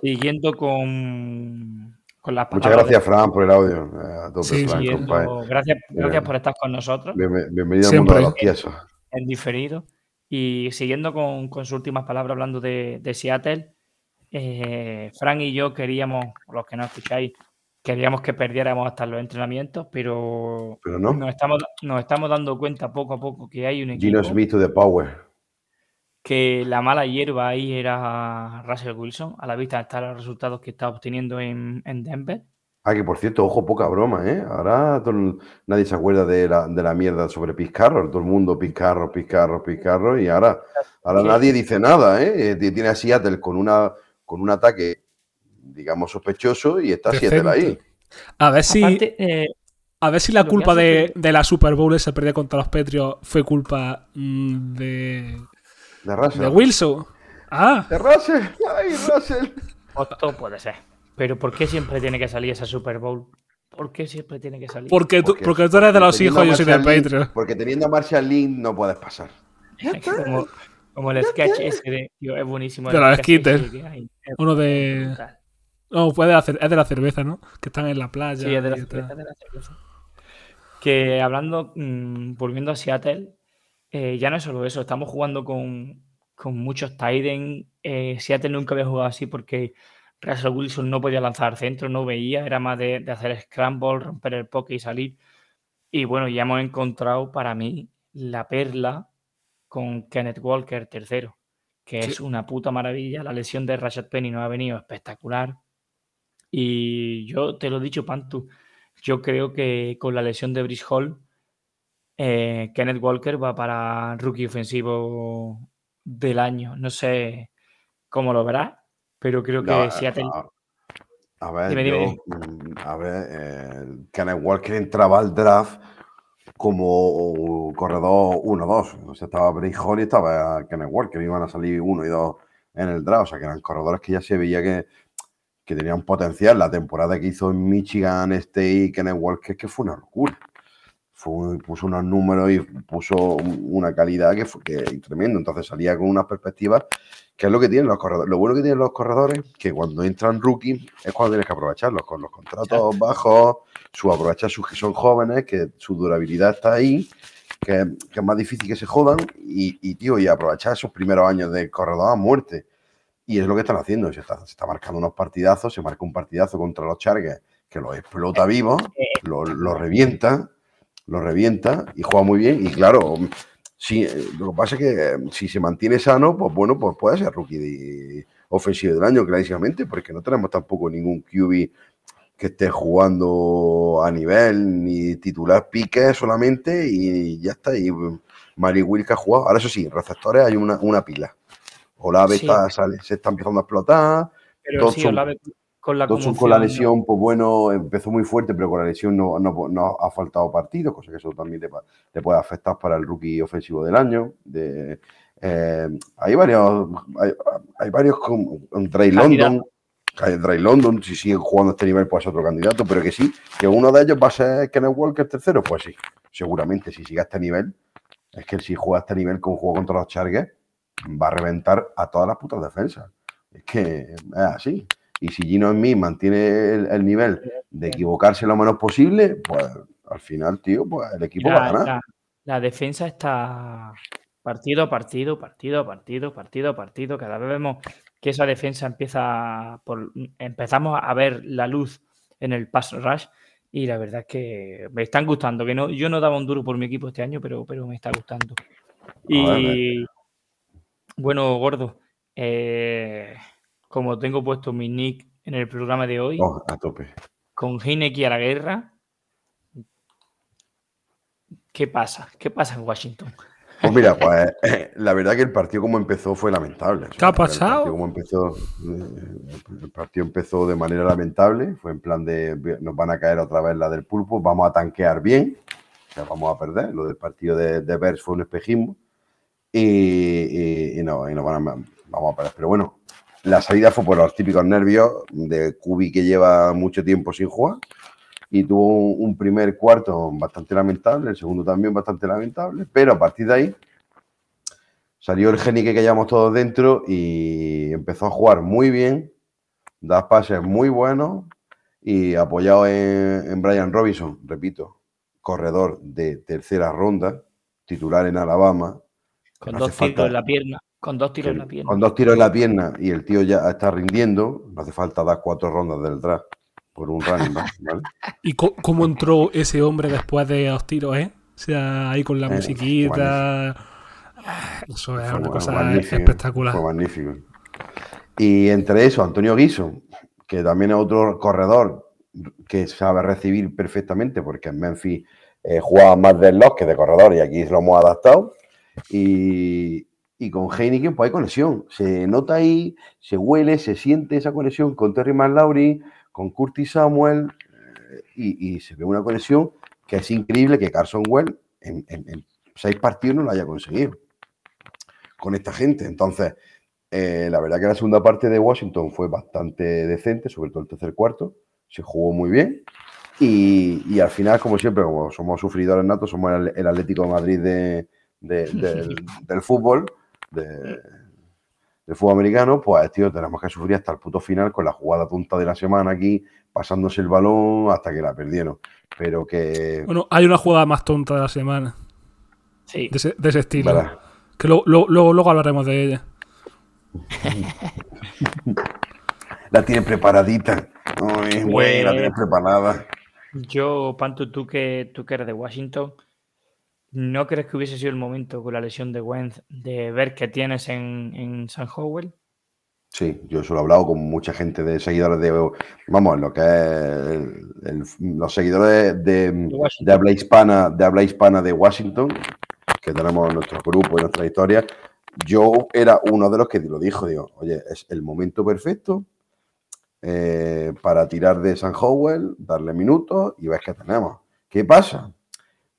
Siguiendo con, con las Muchas gracias, Fran, por el audio. Eh, sí, Fran, siguiendo, gracias, gracias por estar con nosotros. Bien, bienvenido al mundo de los tiesos. En diferido. Y siguiendo con, con sus últimas palabras, hablando de, de Seattle, eh, Fran y yo queríamos, los que no escucháis, queríamos que perdiéramos hasta los entrenamientos, pero, pero no. nos, estamos, nos estamos dando cuenta poco a poco que hay un equipo. Gino Smith de Power que la mala hierba ahí era Russell Wilson, a la vista están los resultados que está obteniendo en, en, Denver. Ah, que por cierto, ojo, poca broma, ¿eh? Ahora todo, nadie se acuerda de la, de la mierda sobre Pizcarro, todo el mundo Pizcarro, Pizcarro, Pizcarro, y ahora, ahora sí. nadie dice nada, ¿eh? Tiene a Seattle con, una, con un ataque, digamos, sospechoso y está Decente. Seattle ahí. A ver si... Aparte, eh, a ver si la culpa de, de, la Super Bowl esa pérdida contra los Patriots fue culpa mmm, de de Russell. De Wilson. Ah. De Russell. Ay, Russell. Otto puede ser. Pero ¿por qué siempre tiene que salir esa Super Bowl? ¿Por qué siempre tiene que salir? Porque tú, porque, porque tú eres de los hijos y yo soy del Patreon. Porque teniendo a Marshall Lynch no puedes pasar. como, como, el sketch ese de, tío, es buenísimo. De los skitters. Uno de... No, puede hacer, es de la cerveza, ¿no? Que están en la playa. Sí, es de la, cerveza, de la cerveza. Que hablando, mmm, volviendo a Seattle, eh, ya no es solo eso, estamos jugando con, con muchos Tiden. Eh, Seattle nunca había jugado así porque Russell Wilson no podía lanzar centro, no veía, era más de, de, hacer scramble, romper el poke y salir. Y bueno, ya hemos encontrado para mí la perla con Kenneth Walker tercero, que sí. es una puta maravilla. La lesión de Rashad Penny nos ha venido espectacular. Y yo te lo he dicho, Pantu, yo creo que con la lesión de Brice Hall eh, Kenneth Walker va para rookie ofensivo del año. No sé cómo lo verás, pero creo que no, Seattle. A, a ver, dime, yo, dime. a ver eh, Kenneth Walker entraba al draft como corredor 1-2. O sea, estaba Bray Hall y estaba Kenneth Walker. Iban a salir uno y dos en el draft. O sea, que eran corredores que ya se veía que, que tenían potencial. La temporada que hizo en Michigan State Kenneth Walker, que fue una locura fue, puso unos números y puso una calidad que fue que, tremendo. Entonces salía con unas perspectivas que es lo que tienen los corredores. Lo bueno que tienen los corredores que cuando entran rookies es cuando tienes que aprovecharlos con los contratos bajos, su aprovechar sus que son jóvenes, que su durabilidad está ahí, que, que es más difícil que se jodan y, y, tío, y aprovechar esos primeros años de corredor a muerte. Y es lo que están haciendo. Se está, se está marcando unos partidazos, se marca un partidazo contra los Chargers que los explota vivos, los lo revienta lo revienta y juega muy bien. Y claro, sí, lo que pasa es que si se mantiene sano, pues bueno, pues puede ser rookie de, ofensivo del año, clarísimamente, porque no tenemos tampoco ningún QB que esté jugando a nivel ni titular pique solamente y ya está. Y Mari Wilk ha jugado. Ahora, eso sí, receptores hay una, una pila. Olave sí. está, sale, se está empezando a explotar. Pero sí, Olave con la Dodson con la lesión, pues bueno, empezó muy fuerte, pero con la lesión no, no- no ha faltado partido, cosa que eso también te, te puede afectar para el rookie ofensivo del año. De, eh, hay varios, hay, hay varios con, con Candidato. London. Drake London, si siguen jugando a este nivel, pues es otro candidato, pero que sí, que uno de ellos va a ser Kenneth Walker tercero, pues sí, seguramente, si sigue a este nivel, es que si juega a este nivel con juego contra los Chargers, va a reventar a todas las putas defensas. Es que es así. Y si Gino en mí mantiene el, el nivel de equivocarse lo menos posible, pues al final, tío, pues el equipo va a ganar. la- la defensa está partido a partido, partido a partido, partido a partido. Cada vez vemos que esa defensa empieza por, empezamos a ver la luz en el pass rush y la verdad es que me están gustando. Que no, yo no daba un duro por mi equipo este año, pero, pero me está gustando. Y bueno, gordo, eh, como tengo puesto mi nick en el programa de hoy, Oh, a tope. con Heineken a la guerra. ¿Qué pasa? ¿Qué pasa en Washington? Pues mira, pues eh, la verdad que el partido como empezó fue lamentable. O sea, ¿Qué ha el pasado? partido como empezó, eh, el partido empezó de manera lamentable. Fue en plan de nos van a caer otra vez la del pulpo, vamos a tanquear bien, o sea, vamos a perder. Lo del partido de, de Bears fue un espejismo y, y- y no, y no van a, vamos a perder. Pero bueno, la salida fue por los típicos nervios de Kubi que lleva mucho tiempo sin jugar y tuvo un, primer cuarto bastante lamentable, el segundo también bastante lamentable, pero a partir de ahí salió el geni que llevamos todos dentro y empezó a jugar muy bien, da pases muy buenos y apoyado en, en Brian Robinson, repito, corredor de tercera ronda, titular en Alabama, Con no dos falta- en la pierna. Con dos tiros en la pierna. con dos tiros en la pierna y el tío ya está rindiendo, no hace falta dar cuatro rondas del draft por un running back, ¿vale? ¿Y cómo entró ese hombre después de los tiros, eh? O sea, ahí con la Eh, musiquita. Eso es Fue una cosa magnífico, espectacular. Fue magnífico. Y entre eso, Antonio Guiso, que también es otro corredor que sabe recibir perfectamente, porque en Memphis eh, jugaba más de lock que de corredor y aquí lo hemos adaptado. Y, y con Heineken, pues hay conexión. Se nota ahí, se huele, se siente esa conexión con Terry McLaurin, con Curtis Samuel, eh, y, se ve una conexión que es increíble que Carson Well en, seis partidos no lo haya conseguido con esta gente. Entonces, eh, la verdad que la segunda parte de Washington fue bastante decente, sobre todo el tercer cuarto. Se jugó muy bien. Y, al final, como siempre, como somos sufridores natos, somos el, Atlético de Madrid de- de- del, del fútbol, de- del fútbol americano, pues, tío, tenemos que sufrir hasta el puto final con la jugada tonta de la semana aquí, pasándose el balón hasta que la perdieron. Pero que... Bueno, hay una jugada más tonta de la semana, Sí. de ese, de ese estilo. Que lo- lo- luego, luego hablaremos de ella. La tiene preparadita. Ay, güey, la tiene Eh. preparada. Yo, Panto, tú que, tú que eres de Washington, ¿no crees que hubiese sido el momento con la lesión de Wentz de ver qué tienes en, en San Howell? Sí, yo solo he hablado con mucha gente de seguidores de, vamos, lo que es el- los seguidores de, de, habla hispana, de habla hispana de Washington, que tenemos en nuestro grupo y nuestra historia. Yo era uno de los que lo dijo, digo, oye, es el momento perfecto eh, para tirar de San Howell, darle minutos y ves que tenemos. ¿Qué pasa?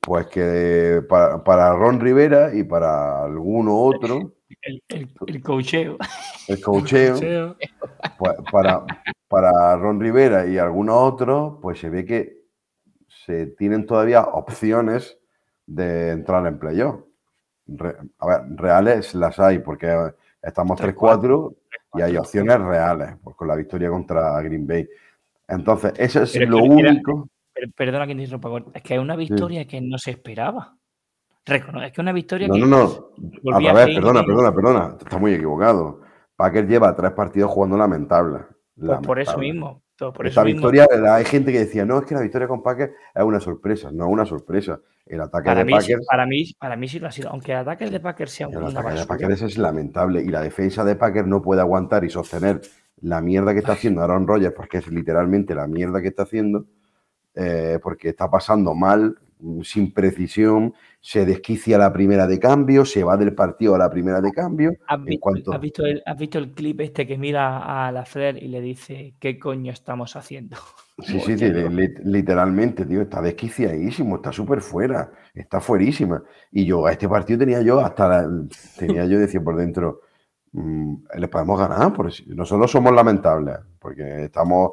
Pues que para, para Ron Rivera y para alguno otro, El, el, el coacheo. el coacheo, Cheo. pues, para, para Ron Rivera y algunos otros, pues se ve que se tienen todavía opciones de entrar en playoff. Re- a ver, reales las hay, porque estamos 3-4 y hay opciones reales, pues con la victoria contra Green Bay. Entonces, eso es Pero lo único. Per- Perdona que te interrumpa, Es que es una victoria que no se esperaba. Es que una victoria No, que no, no. Revés, Heineken, perdona, perdona, perdona. Está muy equivocado. Packer lleva tres partidos jugando lamentable. pues por eso mismo. por Esta eso victoria, hay gente que decía, no, es que la victoria con Packers es una sorpresa. No es una sorpresa. El ataque Para de mí, Packers, para, mí, para mí sí lo ha sido. Aunque el ataque de Packers sea el una ataque de Packers es lamentable. Y la defensa de Packers no puede aguantar y sostener la mierda que está haciendo Aaron Rodgers, porque es literalmente la mierda que está haciendo, eh, porque está pasando mal mm, sin precisión, se desquicia la primera de cambio, se va del partido a la primera de cambio. ¿Has visto, cuanto, has visto el, has visto el clip este que mira a la Flair y le dice qué coño estamos haciendo? Sí, sí, sí, li- li- literalmente, tío, está desquiciadísimo, está súper fuera, está fuerísima. Y yo a este partido tenía yo hasta la- tenía yo decía por dentro, mm, les podemos ganar, porque nosotros somos lamentables, porque estamos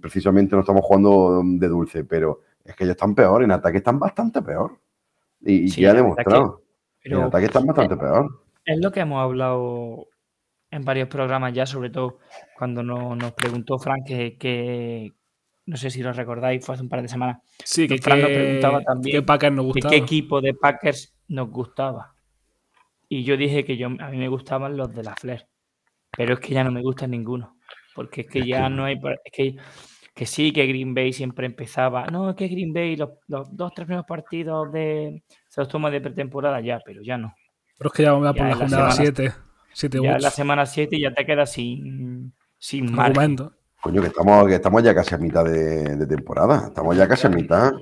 precisamente no estamos jugando de dulce, pero es que ellos están peor, en ataque están bastante peor. Y, Sí, ya ha demostrado. en Pero ataque están bastante peor. es lo que hemos hablado en varios programas ya, sobre todo cuando no- nos preguntó Frank que, que- no sé si lo recordáis, fue hace un par de semanas, Sí, que, Fran nos preguntaba también que Packers nos de gustaba. qué equipo de Packers nos gustaba. Y yo dije que yo, a mí me gustaban los de la Flair, pero es que ya no me gustan ninguno, porque es que Es ya que- no hay, es que, que sí, que Green Bay siempre empezaba, no, es que Green Bay los, los dos, tres primeros partidos de, se los toma de pretemporada ya, pero ya no. Pero es que ya vamos a por la jornada semana- 7. 7 Ya la semana 7 ya te quedas sin, sin argumento. Coño, que estamos, que estamos ya casi a mitad de, de temporada. Estamos ya casi a mitad.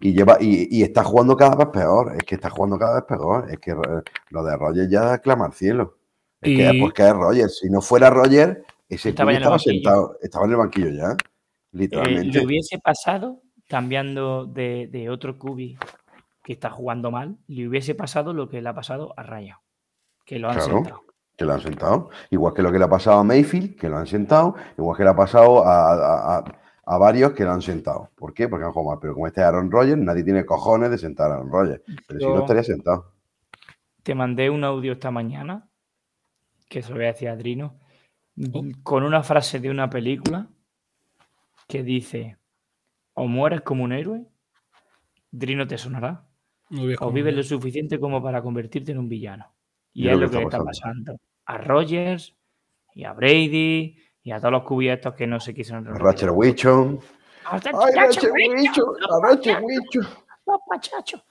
Y lleva, y, y está jugando cada vez peor. Es que está jugando cada vez peor. Es que eh, lo de Roger ya clama al cielo. Es que Y- porque es Roger. Si no fuera Roger, ese Estaba en el estaba banquillo. sentado. Estaba en el banquillo ya. Eh, Literalmente. le hubiese pasado, cambiando de, de otro cubi que está jugando mal, le hubiese pasado lo que le ha pasado a Raya, que lo han Claro. sentado. Que lo han sentado. Igual que lo que le ha pasado a Mayfield, que lo han sentado. Igual que le ha pasado a, a- a- varios que lo han sentado. ¿Por qué? Porque han jugado mal. Pero como este es Aaron Rodgers, nadie tiene cojones de sentar a Aaron Rodgers. Pero si no estaría sentado. Te mandé un audio esta mañana, que se lo voy a decir a Adrino, Oh. con una frase de una película que dice, o mueres como un héroe, Drino te sonará, No o vives lo suficiente como para convertirte en un villano. Y Y es lo que, está pasando a Rogers y a Brady y a todos los cubiertos que no se quisieron reunir. Ratcher Wichon. ¡A Rachel ¡Ay, Ratcher Wichon! ¡Los pachachos!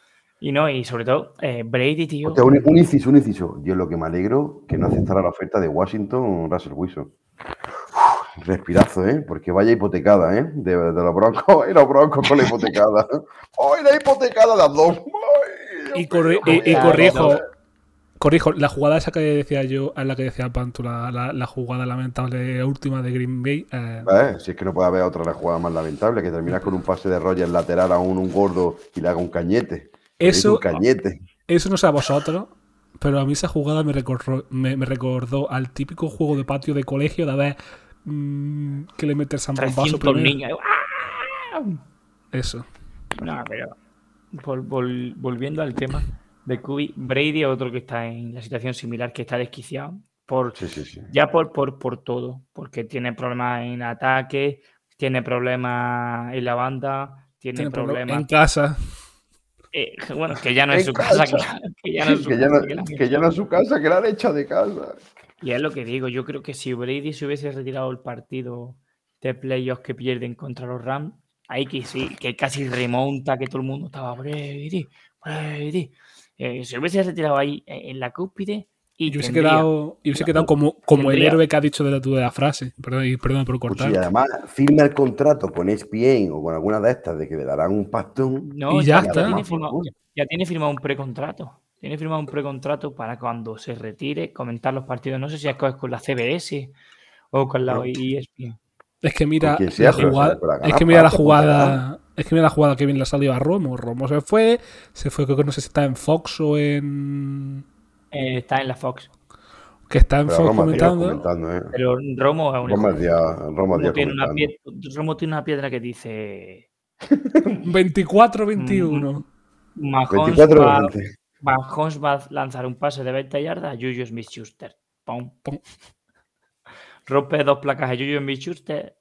Y no, y sobre todo, eh, Brady, tío. Hostia, un, un inciso, un inciso. Yo lo que me alegro que no aceptara la oferta de Washington Russell Wilson. Uf, respirazo, ¿eh? Porque vaya hipotecada, ¿eh? De, de los broncos. Y los broncos con la hipotecada. ¡Ay, la hipotecada de las dos! ¡Ay, Y, corri- y- y corrijo, corrijo, la jugada esa que decía yo, es la que decía Pantu, la, la- la jugada lamentable última de Green Bay. eh, ¿Eh? Si es que no puede haber otra jugada más lamentable que terminar con un pase de Rogers lateral a un, un gordo y le haga un cañete. Eso-. Eso no sé a vosotros, pero a mí esa jugada me recordó, me, me recordó al típico juego de patio de colegio de ver mm, que le metes un bombazo 300 primero. ¡Ah! Eso. No, pero vol- vol- volviendo al tema de Kubi, Brady es otro que está en la situación similar, que está desquiciado por Sí, sí, sí. ya por, por, por todo, porque tiene problemas en ataque, tiene problemas en la banda, tiene, Tiene problema- problemas. en casa. Eh, bueno, que ya no es su casa, casa. que, ya no es su Que ya casa, no, que ya no es su casa, que la han echado de casa. Y es lo que digo, yo creo que si Brady se hubiese retirado el partido de playoffs que pierden contra los Rams, ahí que sí, que casi remonta, que todo el mundo estaba Brady, Brady. Eh, se hubiese retirado ahí eh, en la cúspide y Y hubiese quedado, y hubiese quedado como, como el héroe que ha dicho de la, de la frase. Perdón, y perdón por Pues cortar. y además firma el contrato con ESPN o con alguna de estas de que le darán un pastón. No, Y ya ya, está. tiene firmado, ya tiene firmado un precontrato. Tiene firmado un precontrato para cuando se retire comentar los partidos. No sé si es con con la CBS o con la E. ESPN. Es que mira sea, la jugada. Es que mira la jugada. Es que mira la jugada que bien le salió a Romo. Romo se fue. Se fue, creo que no sé si está en Fox o en. Eh, está en la Fox. Que está en Pero Fox Roma comentando. comentando, ¿eh? Pero Romo es un Roma hijo. Díaz, Roma Romo Díaz tiene, una piedra, Romo tiene una piedra que dice 24-21. Mahomes 24 va, 20. Mahomes va a lanzar un pase de 20 yardas a Juju Smith-Schuster. Pum. Pum. Rompe dos placas a Juju Smith-Schuster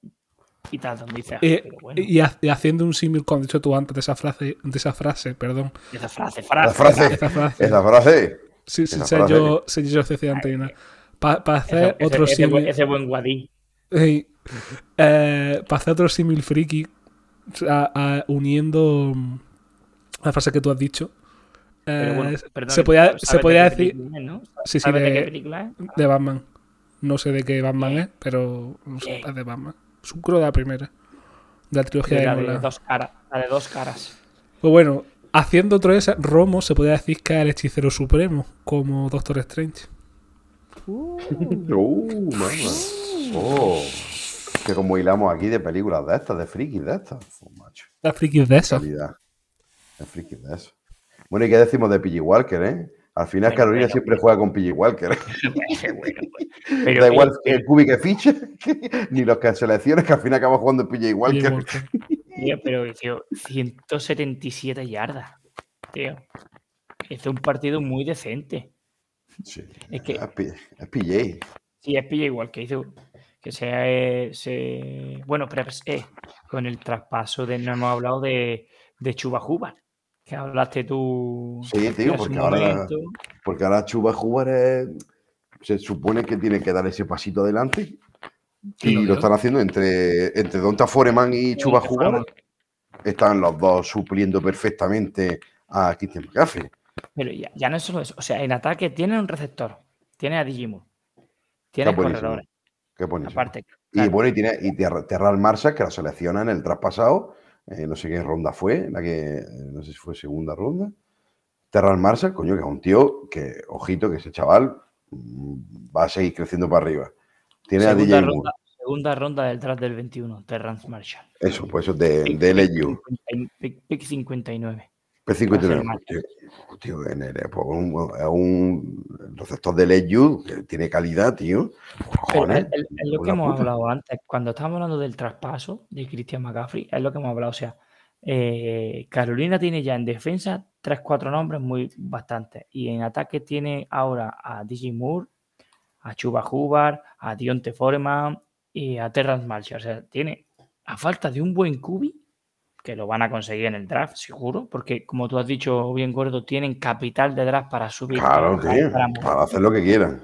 y tal, donde dice, Eh, pero bueno, y, ha- y haciendo un símil cuando has dicho tú antes de esa frase, de esa frase, perdón. esa frase, La frase, frase, Esa frase. esa frase. Sí, sí, sé yo, sé yo decía antes. Para hacer ese, otro ese símil. ese buen guadí. Eh, para hacer otro símil friki, a- a- uniendo mm, la frase que tú has dicho, eh, bueno, perdón, se podía, ¿sabes se podía decir película es, ¿no? sí, sí, ¿Sabes de de- qué película es? de Batman. No sé de qué Batman es, pero no sé, es de Batman. Creo de la primera, de la trilogía de la de dos caras. La de dos caras. Pues bueno, haciendo otro ese, Romo se podría decir que es el hechicero supremo, como Doctor Strange. Uh, mamá. Oh. Que como hilamos aquí de películas de estas, de frikis de estas. Oh, macho. La friki de eso. Calidad. De frikis de eso. Bueno, ¿y qué decimos de PG Walker, eh? Al final Bueno, Carolina bueno, siempre juega con PG Walker. Bueno. Pero da igual que- el cubi que fiche, ni los que selecciones, que al final acaba jugando PG Walker. Walker. Tío, pero, tío, 177 yardas. Tío. Hizo un partido muy decente. Sí, Es que- es, es PJ. Sí, es igual que hizo. Que sea. eh, se... Bueno, pero es- eh, con el traspaso de. No hemos hablado de, de Chuba Hubbard, Que hablaste tú. Sí, tío, porque ahora, momento. porque ahora Chuba Jugar es- se supone que tiene que dar ese pasito adelante. Sí, y lo lo, están haciendo entre, entre Donta Foreman y Chuba. Foreman. Están los dos supliendo perfectamente a Christian McCaffrey. Pero ya, ya no es solo eso. O sea, en ataque tiene un receptor. Tiene a Digimon. Tiene corredores. Qué. Aparte. Y bueno, y tiene y Ter- Terral Marshall, que la selecciona en el traspasado. Eh, no sé qué ronda fue, la que eh, no sé si fue segunda ronda. Terral Marshall, coño, que es un tío que, ojito, que ese chaval mm, va a seguir creciendo para arriba. Tiene a segunda, Moore. ronda, segunda ronda del draft del 21. Terrence Marshall. Eso, pues eso de, Pick- de. 50 Pick, pick 59. P59. Marshall. Tío, tío, en el- pues, un, es un receptor de LSU que tiene calidad, tío. Es, lo que hemos puta. hablado antes. Cuando estábamos hablando del traspaso de Christian McCaffrey, es lo que hemos hablado. O sea, eh, Carolina tiene ya en defensa 3-4 nombres muy bastantes. Y en ataque tiene ahora a DJ Moore, a Chuba Hubbard, a Dionte Foreman y a Terrence Marshall. O sea, tiene, a falta de un buen cubi, que lo van a conseguir en el draft, seguro, porque como tú has dicho bien, Gordo, tienen capital de draft para subir. Claro, para- tío. para- Para hacer lo que quieran.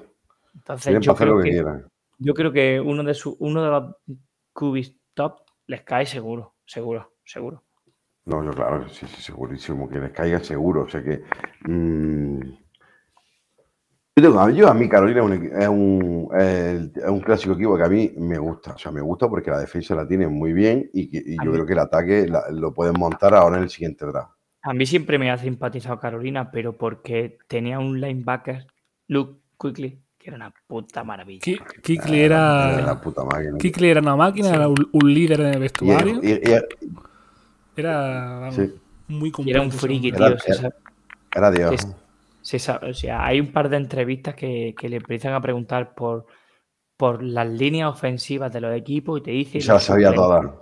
Entonces, Tienen yo para hacer creo lo que que, quieran. yo creo que uno de, su, uno de los cubis top les cae seguro, seguro, seguro. No, yo claro, sí, sí, segurísimo, que les caiga seguro. O sea que. mm, yo, tengo- yo a mí Carolina es un, es, un, es- un clásico equipo que a mí me gusta. O sea, me gusta porque la defensa la tienen muy bien y, que- y A yo mí- creo que el ataque la- lo pueden montar ahora en el siguiente draft. A mí siempre me ha simpatizado Carolina, pero porque tenía un linebacker, Luke Quickly, que era una puta maravilla. Ki- Kikli Es la era. puta máquina. Kikli era una máquina, era un, un líder en el Y- vestuario. y- y- Era vamos, sí, muy Y completo. era un friki, tío. Era- era- era Dios. Es- se sabe- o sea, hay un par de entrevistas que, que le empiezan a preguntar por, por las líneas ofensivas de los equipos y te dice Y se la los sabía todo, La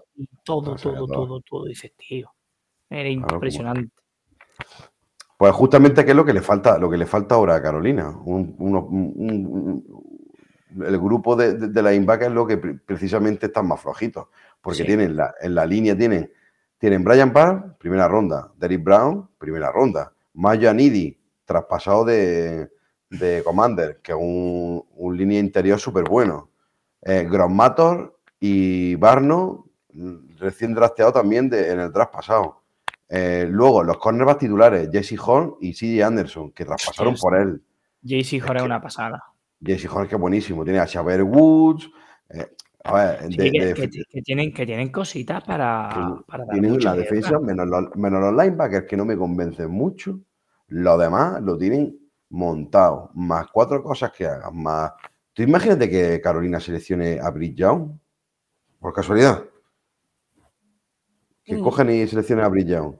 todo, toda. todo, todo. Dices, tío. Era impresionante. Pues justamente que es lo que le falta, lo que le falta ahora a Carolina. Un- uno- un- un- un- el grupo de, de, de linebackers es lo que pre- precisamente están más flojitos. Porque Sí. tienen la, en la línea tienen, tienen Brian Parr, primera ronda, Derrick Brown, primera ronda, Maya Nidi, traspasado de, de Commander, que es un, un línea interior súper bueno. Eh, Gross Mator y Barno, mm, recién drafteado también de- en el draft pasado. Eh, luego, los cornerbacks titulares, Jesse Horn y CJ Anderson, que traspasaron por él. JC Horn es que- una pasada. Jesse Horn, que es buenísimo. Tiene a Xavier Woods. eh, a ver, Sí, de- que, de- que- que tienen, que tienen cositas para, que para dar tienen mucha la defensa, menos los, menos los linebackers que no me convencen mucho. Los demás lo tienen montado. Más cuatro cosas que hagan. Más. ¿Tú imagínate que Carolina seleccione a Bridge Young? Por casualidad. Que Mm. cogen y seleccionen a Bridge Young.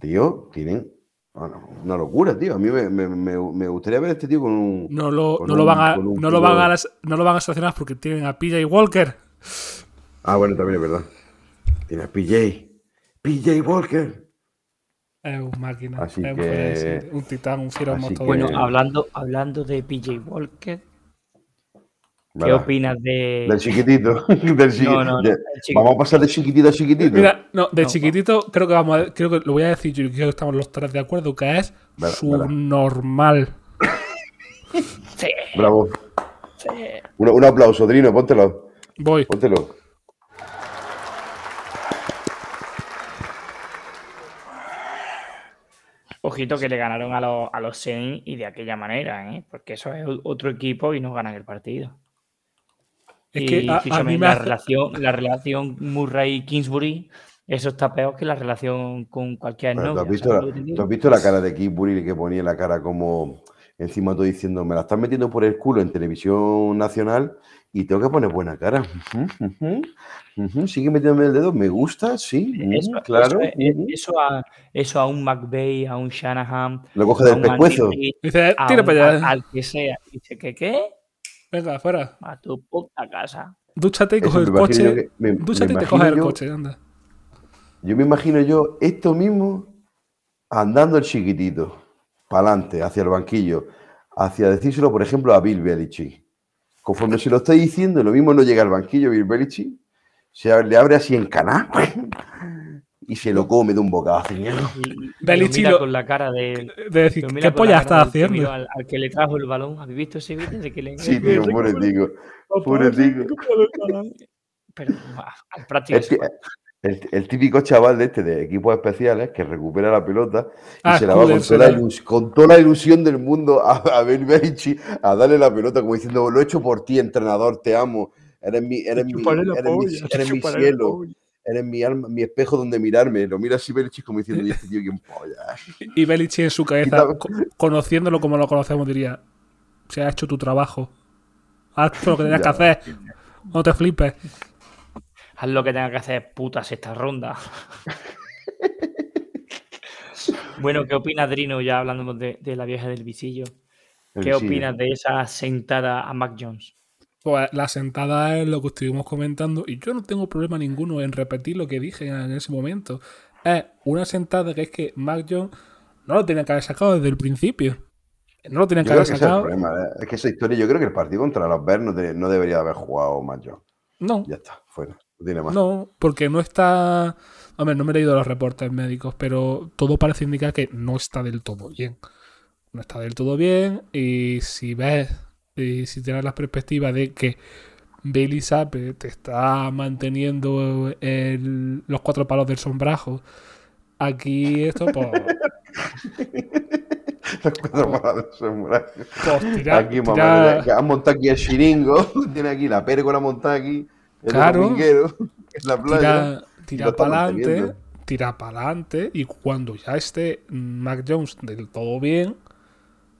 Tío, tienen bueno, una locura, tío. A mí me, me- me- me gustaría ver a este tío con un. No lo, lo van a, no lo van a, no lo van a sancionar porque tienen a PJ Walker. Ah, bueno, también es verdad. Tiene a PJ. PJ Walker. Es un máquina. Así es un, que- un titán, un fiero que- Bueno, hablando, hablando de PJ Walker, ¿qué opinas de. Del chiquitito. del chiqui- No, no, de- Vamos a pasar de chiquitito a chiquitito. Mira, no, de No, chiquitito creo que vamos a, creo que lo voy a decir yo y creo que estamos los tres de acuerdo que es Verá, subnormal. Sí, Bravo. sí. Un, un aplauso, Drino, póntelo. Voy. Póntelo. Ojito que le ganaron a los, a los Saints y de aquella manera, ¿eh? porque eso es otro equipo y no ganan el partido. Es y que a, mí me la, hace- relación, la relación Murray-Kingsbury Eso está peor que la relación con cualquier Bueno, ¿tú, novia. has visto ¿sabes la, lo que te tú has visto la cara de Keith Burry que ponía la cara como encima todo diciendo, me la estás metiendo por el culo en televisión nacional y tengo que poner buena cara. Sigue metiéndome el dedo, me gusta, sí, Eso, ujú, claro. eso, ujú. eso a, eso a un McVeigh, a un Shanahan, Lo coge del pescuezo. Dice, tira para allá. al- que sea. Dice que qué, Venga, fuera. a tu puta casa. Dúchate y Eso coge el coche. que- me- me Dúchate y te coges el coche, anda. Yo me imagino yo esto mismo andando el chiquitito, para adelante, hacia el banquillo, hacia decírselo, por ejemplo, a Bill Belichick. Conforme se lo está diciendo, lo mismo no llega al banquillo Bill Belichick, se le abre así en canal y se lo come de un lo Belichick mira lo- con la cara de. De decir, ¿qué polla que haciendo? Al, al que le trajo el balón. ¿Habéis visto ese vídeo? De que le... Sí, tío, pobre tico. Pobre tico. Pero ah, al El, práctico. El- el típico chaval de este de equipos especiales que recupera la pelota y Ah, se la va con toda, la será. ilus- con toda la ilusión del mundo a, a Belichick a darle la pelota como diciendo lo he hecho por ti entrenador te amo eres mi eres mi, eres mi, eres cielo eres mi alma mi espejo donde mirarme lo mira así Belichick como diciendo y este tío quién polla Y Belichick en su cabeza, conociéndolo como lo conocemos, diría: Se ha hecho tu trabajo. Haz lo que tenías que hacer. No te flipes. Haz lo que tenga que hacer, putas, esta ronda. bueno, ¿qué opinas, Drino? Ya hablando de, de la vieja del visillo. El ¿Qué visillo. opinas de esa sentada a Mac Jones? Pues la sentada es lo que estuvimos comentando y yo no tengo problema ninguno en repetir lo que dije en ese momento. Es una sentada que es que Mac Jones no lo tenía que haber sacado desde el principio. No lo tenía yo que creo haber que ese es el sacado. problema ¿eh? es que esa historia yo creo que el partido contra los Bears no, de- no debería haber jugado más yo No, ya está fuera tiene más no, porque no está. Hombre, no me he leído los reportes médicos, pero todo parece indicar que no está del todo bien. No está del todo bien. Y si ves, y si tienes la perspectiva de que Bailey Sape te está manteniendo el- los cuatro palos del sombrajo, aquí esto, pues. Cuatro palas de sombra. pues aquí, mamá, tira- que han montado aquí el chiringo, tiene aquí la pérgola montada aquí, Claro. en la playa. tira, tira para adelante, tira para adelante y cuando ya esté Mac Jones del todo bien,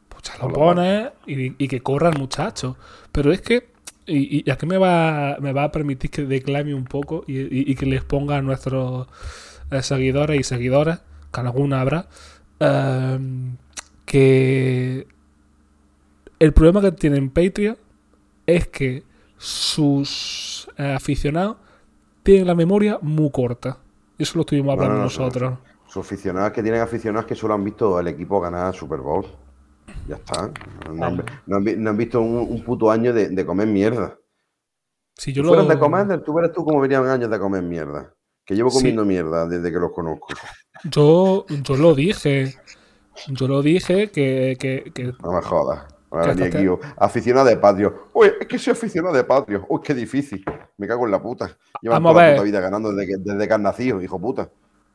pues ya lo pones y, y que corra el muchacho. Pero es que, y, y aquí me va, me va a permitir que declame un poco y, y- y que les ponga a nuestros eh, seguidores y seguidoras, que alguna habrá, em, que el problema que tienen Patreon es que sus aficionados tienen la memoria muy corta. Eso lo estuvimos hablando no, no, nosotros. Sus aficionados que tienen aficionados que solo han visto al equipo ganar Super Bowl. Ya está. No han, no han vi- no han visto un, un puto año de, de comer mierda. Si yo lo, de comer, tú verás tú cómo verían años de comer mierda. Que llevo Sí. comiendo mierda desde que los conozco. yo, yo lo dije. Yo lo dije que, que- que No me jodas. Ahora venía aquí, oh, aficionado de patrio. Uy, es que soy aficionado de patrio. Uy, qué difícil. Me cago en la puta. A toda la puta vida ganando desde que, desde que has nacido, hijo puta.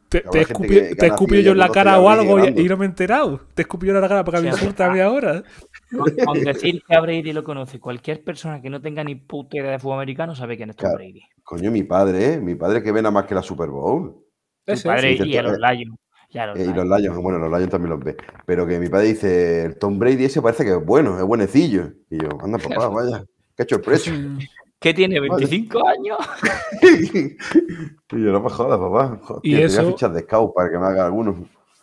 te, te nacido yo en la cara o algo y, y no me he enterado. Te escupí yo en la cara para que me Sí. insultes a mí ahora. Con, con decir que a Brady lo conoce cualquier persona que no tenga ni puta idea de fútbol americano sabe quién es Tom Claro. Brady. Coño, mi padre, ¿eh? Mi padre que ve nada más que la Super Bowl. Ese, padre sí, y a los Lions. Y a los Eh, y Lions. los Lions, bueno, los Lions también los ve. Pero que mi padre dice, el Tom Brady ese parece que es bueno, es buenecillo. Y yo, anda papá, vaya, qué sorpresa. ¿Qué tiene? ¿25 años? y yo, no me jodas, papá. Joder, Y eso- fichas de scout para que me haga algunos.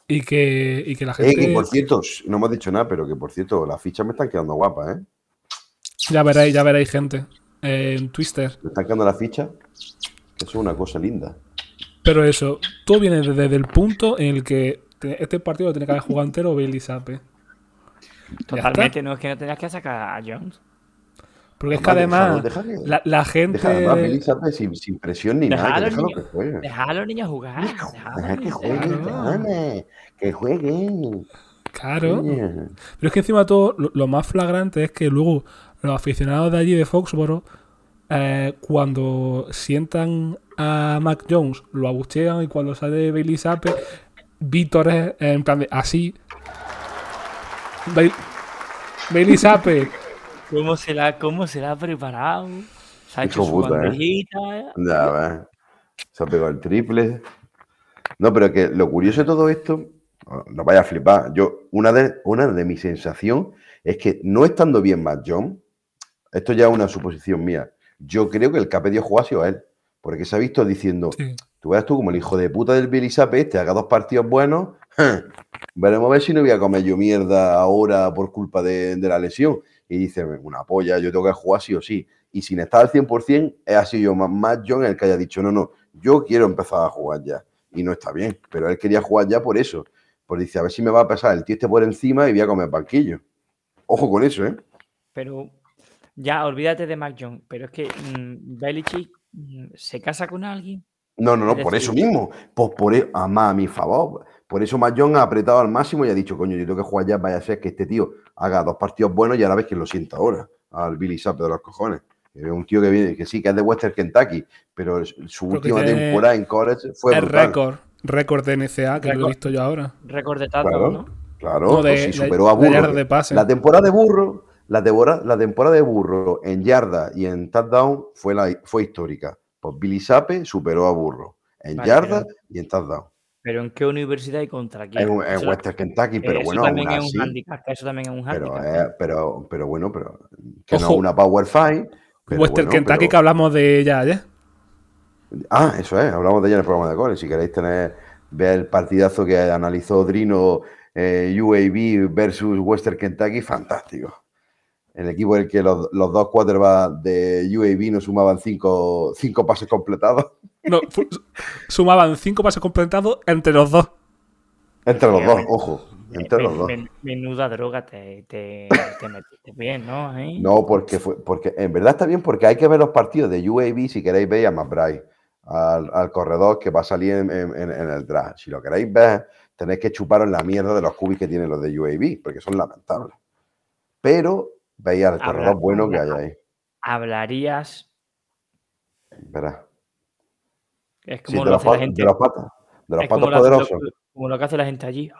Y que, y que la Eh, gente. que por cierto, no hemos dicho nada, pero que por cierto, las fichas me están quedando guapas, ¿eh? Ya veréis, ya veréis, gente. eh, en Twister. Me están quedando las fichas, eso es una cosa linda. Pero eso, todo viene desde el punto en el que te- este partido lo tiene que haber jugado entero Bailey Sape. Totalmente, no es que no tenías que sacar a Jones. Porque es que Además, además, déjalo, déjalo. la, la gente. Deja además sin, sin presión ni Deja nada, a que niños- que juegue. Deja a los niños jugar. deja a los Deja que niños juegue, jugar. dame, que juegue. Claro. Pero es que encima de todo, lo, lo más flagrante es que luego los aficionados de allí de Foxboro, eh, cuando sientan a Mac Jones, lo abuchean y cuando sale Bailey Sape, Víctor es en plan de así. Bail- Bailey Sape, ¿Cómo se la, cómo se la ha preparado? Se ha hecho Hijo su puta, ¿eh? Se ha pegado el triple. No, pero que lo curioso de todo esto, no vaya a flipar. Yo, una de, una de mis sensaciones es que no estando bien Matt John, esto ya es una suposición mía. Yo creo que el que ha pedido jugar ha sido él. Porque se ha visto diciendo, Sí. tú veas tú como el hijo de puta del Billy Sape este haga dos partidos buenos. Veremos a ver si no voy a comer yo mierda ahora por culpa de, de la lesión. Y dice, una polla, yo tengo que jugar sí o sí. Y sin estar al 100%, ha sido más, más John el que haya dicho, no, no, yo quiero empezar a jugar ya. Y no está bien, pero él quería jugar ya por eso. Pues dice, a ver si me va a pasar el tío este por encima y voy a comer banquillo. Ojo con eso, ¿eh? Pero ya, olvídate de Mac Jones. Pero es que mm, Belichick mm, se casa con alguien. No, no, no, Es por eso mismo. Pues por eso, a más a mi favor. Por eso Matt John ha apretado al máximo y ha dicho, coño, yo tengo que jugar ya, vaya a ser que este tío haga dos partidos buenos y ahora ves que lo sienta ahora, al Billy Sapp de los cojones. Es un tío que viene, que sí, que es de Western Kentucky, pero su última temporada en college fue es récord. Récord de NCA, que lo he visto yo ahora. Récord de touchdown, Claro, ¿no? claro, No, de- pues sí, de- superó a Burro. yardas de pase. La temporada de Burro, la temporada, la temporada de Burro en yarda y en touchdown fue, la, fue histórica. Pues Billy Sappe superó a Burro en Vale, yarda pero- y en touchdown. Pero ¿en qué universidad y contra quién? En, en Eso- Western Kentucky, pero eso bueno, también aún es así. un handicap. Eso también es un Pero, handicap. eh, pero, pero bueno, pero que no Ojo. es una Power Five. pero Western bueno, Kentucky, pero- que hablamos de ella ayer. Ah, eso es, hablamos de ella en el programa de goles. Si queréis tener, ver el partidazo que analizó Drino eh, UAB versus Western Kentucky, fantástico. El equipo en el que los, los dos quarterbacks de UAB no sumaban cinco, cinco pases completados No, sumaban cinco pases completados entre los dos. entre los dos, ojo, entre los dos. men- Menuda droga te, te, te metiste bien, ¿no? Ahí. No, porque fue, porque en verdad está bien porque hay que ver los partidos de UAB si queréis ver a McBride, al, al corredor que va a salir en- en el draft. Si lo queréis ver, tenéis que chuparos la mierda de los cubis que tienen los de UAB, porque son lamentables. Pero veis al Habla- corredor bueno que hay ahí. Hablarías. Verás. Es Sí, como de, lo los hace la patos, gente. de los patos, de los es como patos lo, poderosos. como lo que hace la gente allí.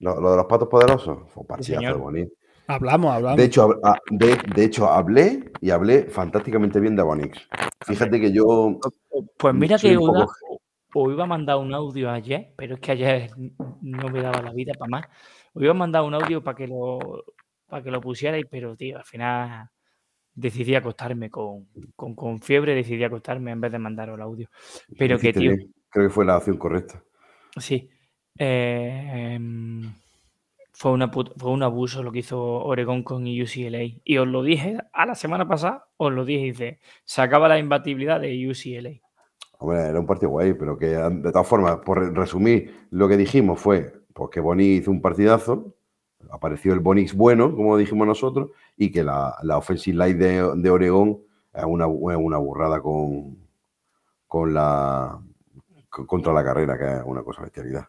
Lo, lo de los patos poderosos. Fue un partidazo de bonito. Hablamos, hablamos. De hecho, hab- ah, de, de hecho, hablé y hablé fantásticamente bien de Bonix. Fíjate que yo. Pues mira que un una, poco- os iba a mandar un audio ayer, pero es que ayer no me daba la vida para más. Os iba a mandar un audio para que lo para que lo pusierais, pero tío, al final decidí acostarme con, con, con fiebre, decidí acostarme en vez de mandaros el audio. Pero que, tío, bien. Creo que fue la acción correcta. sí. eh, em, fue, una fue un abuso lo que hizo Oregon con UCLA. Y os lo dije a la semana pasada, os lo dije, dice, se acaba la imbatibilidad de UCLA. Hombre, era un partido guay, pero que de todas formas, por re- resumir, lo que dijimos fue pues, que Boni hizo un partidazo, apareció el Bonix bueno, como dijimos nosotros, y que la, la offensive line de, de Oregón es una, una burrada con, con la con- contra la carrera, que es una cosa bestialidad.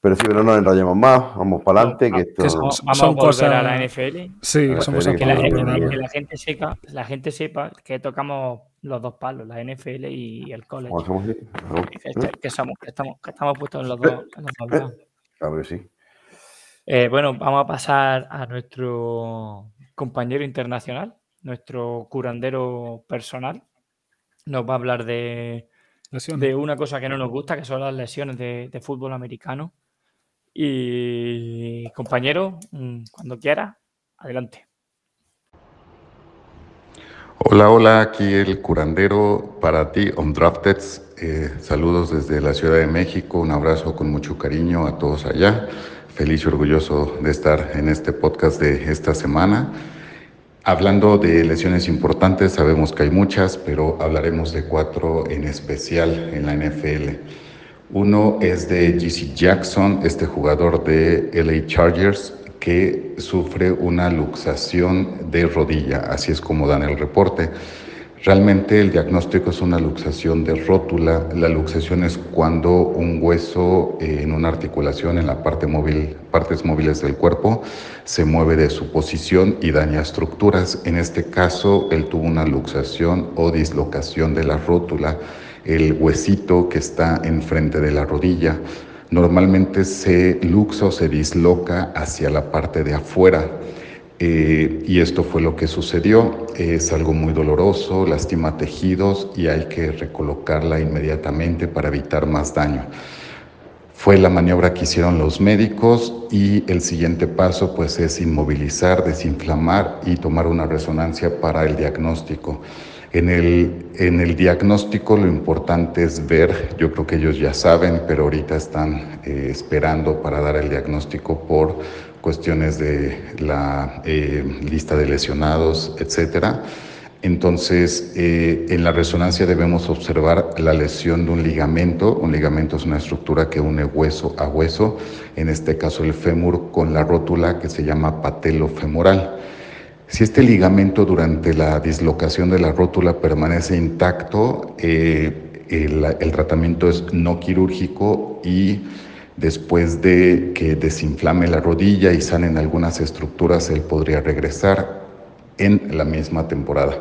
Pero sí, pero no nos enrollemos más, vamos para adelante, que esto... que son- Vamos, son a cosas- a la NFL. Sí, son sí, cosas que la, gente, programa. que la gente sepa, la gente sepa que tocamos los dos palos, la NFL y el college. Que, que- que somos, que estamos, que estamos puestos en los dos, en los dos lados. Claro que sí. Eh, bueno, vamos a pasar a nuestro compañero internacional, nuestro curandero personal. Nos va a hablar de, de una cosa que no nos gusta, que son las lesiones de, de fútbol americano. Y compañero, mm, cuando quiera, adelante. Hola, hola, aquí el curandero para ti, Undrafted. Eh, saludos desde la Ciudad de México, un abrazo con mucho cariño a todos allá. Feliz y orgulloso de estar en este podcast de esta semana. Hablando de lesiones importantes, sabemos que hay muchas, pero hablaremos de cuatro en especial en la NFL. Uno es de GC Jackson, este jugador de LA Chargers, que sufre una luxación de rodilla, así es como dan el reporte. Realmente el diagnóstico es una luxación de rótula. La luxación es cuando un hueso eh, en una articulación en la parte móvil, partes móviles del cuerpo se mueve de su posición y daña estructuras. En este caso, él tuvo una luxación o dislocación de la rótula, el huesito que está enfrente de la rodilla. Normalmente se luxa o se disloca hacia la parte de afuera Eh, y esto fue lo que sucedió. Es algo muy doloroso, lastima tejidos y hay que recolocarla inmediatamente para evitar más daño. Fue la maniobra que hicieron los médicos y el siguiente paso pues es inmovilizar, desinflamar y tomar una resonancia para el diagnóstico. En el, en el diagnóstico lo importante es ver, yo creo que ellos ya saben, pero ahorita están eh, esperando para dar el diagnóstico por cuestiones de la eh, lista de lesionados, etcétera. Entonces, eh, en la resonancia debemos observar la lesión de un ligamento. Un ligamento es una estructura que une hueso a hueso, en este caso el fémur con la rótula que se llama patelofemoral. Si este ligamento durante la dislocación de la rótula permanece intacto, eh, el, el tratamiento es no quirúrgico y después de que desinflame la rodilla y sanen algunas estructuras, él podría regresar en la misma temporada.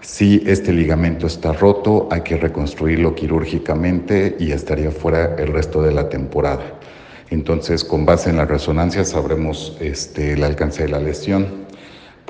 Si este ligamento está roto, hay que reconstruirlo quirúrgicamente y estaría fuera el resto de la temporada. Entonces, con base en la resonancia, sabremos este, el alcance de la lesión.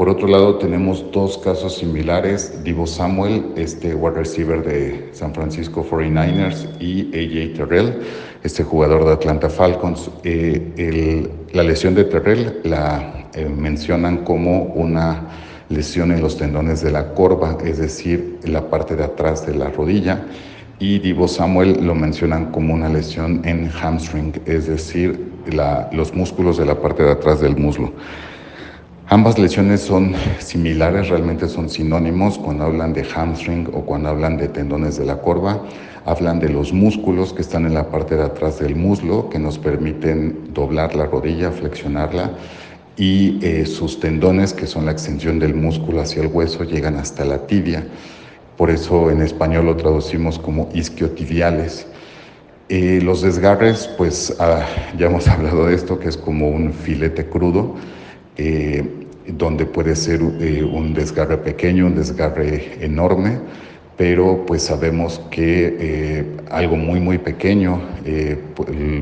Por otro lado, tenemos dos casos similares. Divo Samuel, este wide receiver de San Francisco 49ers, y AJ Terrell, este jugador de Atlanta Falcons. Eh, la lesión de Terrell la eh, mencionan como una lesión en los tendones de la corva, es decir, la parte de atrás de la rodilla. Y Divo Samuel lo mencionan como una lesión en hamstring, es decir, los músculos de la parte de atrás del muslo. Ambas lesiones son similares, realmente son sinónimos cuando hablan de hamstring o cuando hablan de tendones de la corva. Hablan de los músculos que están en la parte de atrás del muslo que nos permiten doblar la rodilla, flexionarla y eh, sus tendones, que son la extensión del músculo hacia el hueso, llegan hasta la tibia. Por eso en español lo traducimos como isquiotibiales. Eh, los desgarres, pues ah, ya hemos hablado de esto, que es como un filete crudo, eh, donde puede ser eh, un desgarre pequeño, un desgarre enorme pero pues sabemos que eh, algo muy muy pequeño eh,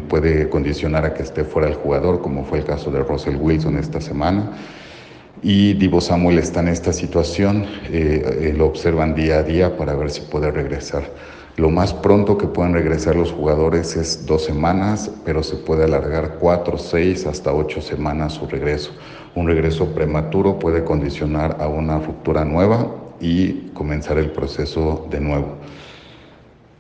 puede condicionar a que esté fuera el jugador, como fue el caso de Russell Wilson esta semana. Y Divo Samuel está en esta situación, lo observan día a día para ver si puede regresar. Lo más pronto que pueden regresar los jugadores es dos semanas, pero se puede alargar cuatro, seis, hasta ocho semanas su regreso. Un regreso prematuro puede condicionar a una ruptura nueva y comenzar el proceso de nuevo.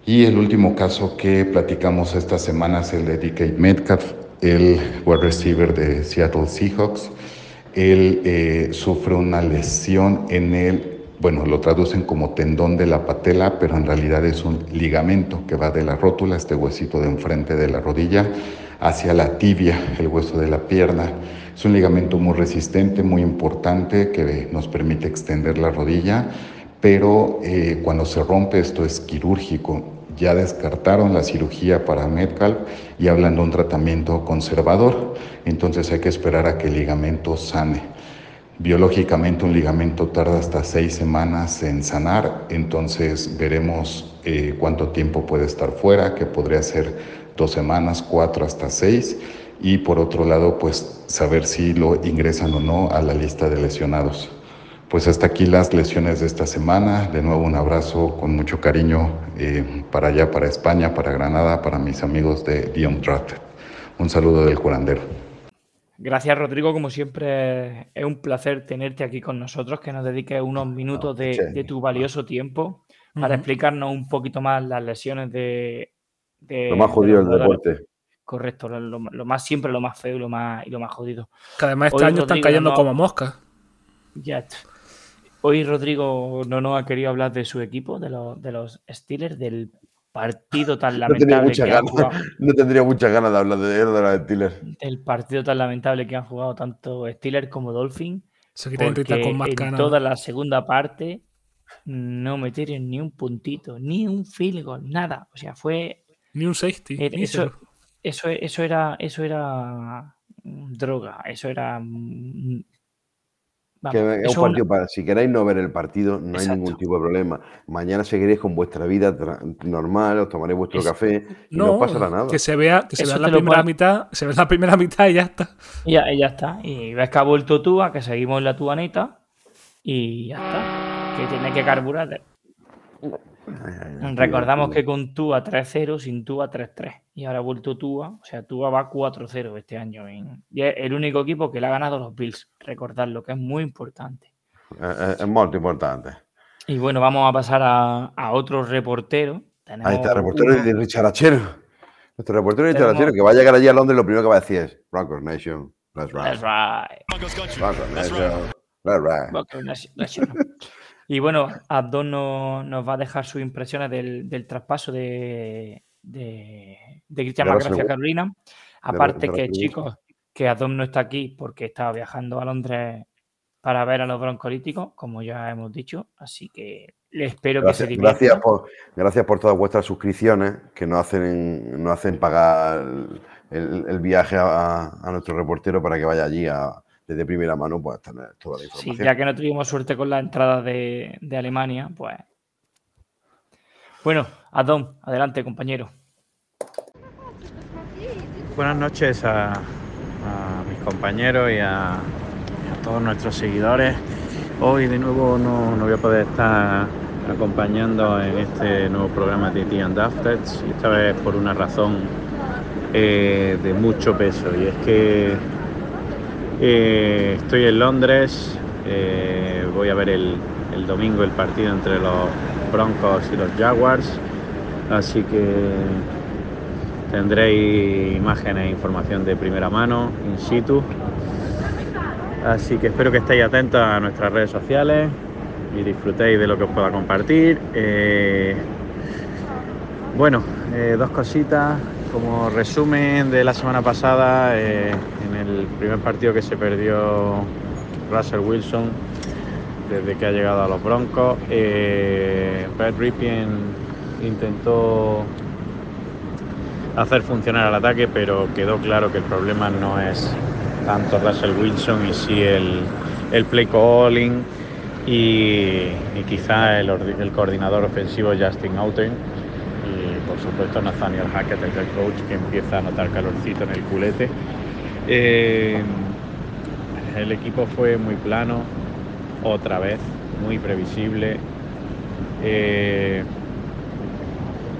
Y el último caso que platicamos esta semana es el de DK Metcalf, el wide receiver de Seattle Seahawks. Él eh, sufre una lesión en el, bueno, lo traducen como tendón de la patela, pero en realidad es un ligamento que va de la rótula, este huesito de enfrente de la rodilla, hacia la tibia, el hueso de la pierna. Es un ligamento muy resistente, muy importante, que nos permite extender la rodilla, pero eh, cuando se rompe esto es quirúrgico. Ya descartaron la cirugía para Metcalf y hablan de un tratamiento conservador, entonces hay que esperar a que el ligamento sane. Biológicamente un ligamento tarda hasta seis semanas en sanar, entonces veremos eh, cuánto tiempo puede estar fuera, que podría ser dos semanas, cuatro hasta seis, y por otro lado, pues saber si lo ingresan o no a la lista de lesionados. Pues hasta aquí las lesiones de esta semana. De nuevo un abrazo con mucho cariño eh, para allá, para España, para Granada, para mis amigos de Dion Drafted. Un saludo del curandero. Gracias Rodrigo, como siempre es un placer tenerte aquí con nosotros, que nos dediques unos minutos de, de tu valioso tiempo para uh -huh. explicarnos un poquito más las lesiones de... de lo más jodido del deporte. Correcto, lo, lo, lo, más siempre lo más feo y lo más, y lo más jodido. Que además este Hoy, año Rodrigo, están cayendo no, como moscas. Ya. Hoy Rodrigo no nos ha querido hablar de su equipo, de, los, de los Steelers, del partido tan lamentable no que han jugado. No tendría muchas ganas de hablar de, de los Steelers. El partido tan lamentable que han jugado tanto Steelers como Dolphin. Se porque con más en ganas. toda la segunda parte no metieron ni un puntito, ni un field goal, nada. O sea, fue... Ni un safety. Era, ni eso, eso, eso, era, eso era droga, eso era Vamos, Que es un partido para, si queréis no ver el partido, no hay ningún tipo de problema. Mañana seguiréis con vuestra vida normal, os tomaréis vuestro Es- café y no, No, os pasará nada. que se vea, que se vea la primera mitad, se ve la primera mitad y ya está. Y ya, y ya está. Y ves que ha vuelto Tua, que seguimos en la tuanita. Y ya está. Que tiene que carburar. Recordamos que con Tua 3-0, sin Tua 3-3. Y ahora ha vuelto Tua. O sea, Tua va 4-0 este año. en- Y es el único equipo que le ha ganado los Bills. Recordadlo, que es muy importante. Es, es- es muy importante. Y bueno, vamos a pasar a, a otro reportero. Tenemos Ahí está, el reportero uno- de Richard Achero. Nuestro reportero de Richard Achero, que va a llegar allí a Londres, lo primero que va a decir es Broncos Nation. That's right. That's right. Broncos Nation. That's right. Y bueno, Abdon no- nos va a dejar sus impresiones del, del traspaso de, de, de Christian De McCaffrey Russell a Wil- Carolina. Aparte de que, chicos, que Abdon no está aquí porque estaba viajando a Londres para ver a los broncolíticos, como ya hemos dicho. Así que le espero Gracias, que se divierta. gracias, por, gracias por todas vuestras suscripciones que nos hacen, nos hacen pagar el, el viaje a, a nuestro reportero para que vaya allí a, desde primera mano pues tener toda la Sí, información. ya que no tuvimos suerte con la entrada de, de Alemania, pues. Bueno, Adón, adelante, compañero. Buenas noches a, a mis compañeros y a, y a todos nuestros seguidores. Hoy de nuevo no, no voy a poder estar acompañando en este nuevo programa de The Undafted y esta vez por una razón eh, de mucho peso y es que eh, estoy en Londres, eh, voy a ver el, domingo el partido entre los Broncos y los Jaguars, así que tendréis imágenes e información de primera mano, in situ. Así que espero que estéis atentos a nuestras redes sociales y disfrutéis de lo que os pueda compartir. Eh, bueno, dos cositas. Como resumen de la semana pasada, el primer partido que se perdió Russell Wilson desde que ha llegado a los Broncos, eh, Brad Ripien intentó hacer funcionar el ataque, pero quedó claro que el problema no es tanto Russell Wilson y sí el, el play calling y, quizá el, ordi- el coordinador ofensivo Justin Outen y por supuesto Nathaniel Hackett, el coach, que empieza a notar calorcito en el culete. Eh, el equipo fue muy plano, otra vez, muy previsible. Eh,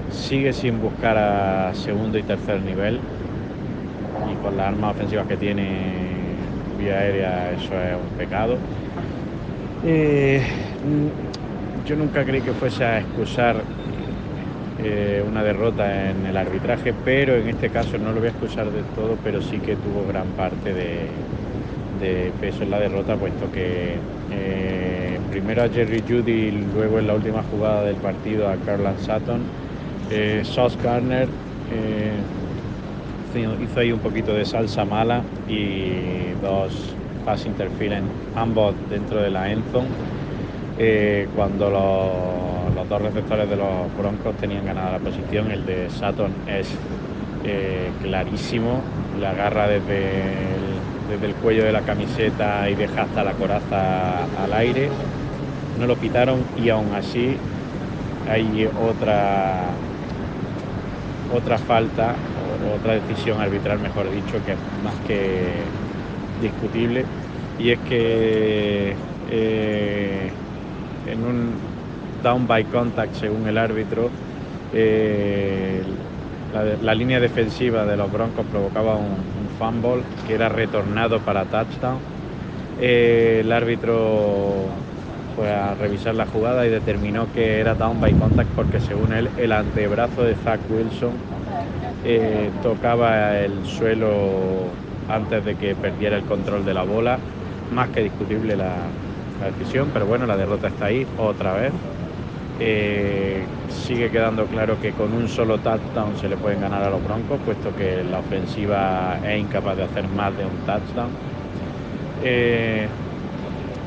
sigue sin buscar a segundo y tercer nivel y con las armas ofensivas que tiene vía aérea eso es un pecado. Eh, yo nunca creí que fuese a excusar eh, una derrota en el arbitraje, pero en este caso no lo voy a excusar del todo, pero sí que tuvo gran parte de, de peso en la derrota, puesto que eh, primero a Jerry Judy luego en la última jugada del partido a Carlan Sutton, eh, Sauce Garner eh, hizo- ahí un poquito de salsa mala y dos pass interference, ambos dentro de la end zone, eh, cuando los, los dos receptores de los Broncos tenían ganada la posición. El de Sutton es eh, clarísimo, le agarra desde el, desde el cuello de la camiseta y deja hasta la coraza al aire. No lo pitaron y aún así hay otra otra falta otra decisión arbitral, mejor dicho, que es más que discutible y es que eh, en un down by contact según el árbitro eh, la, línea defensiva de los Broncos provocaba un, fumble que era retornado para touchdown Eh, el árbitro fue a revisar la jugada y determinó que era down by contact porque según él el antebrazo de Zach Wilson eh, tocaba el suelo antes de que perdiera el control de la bola. Más que discutible la decisión, pero bueno, la derrota está ahí otra vez. Eh, sigue quedando claro que con un solo touchdown se le pueden ganar a los Broncos, puesto que la ofensiva es incapaz de hacer más de un touchdown. Eh,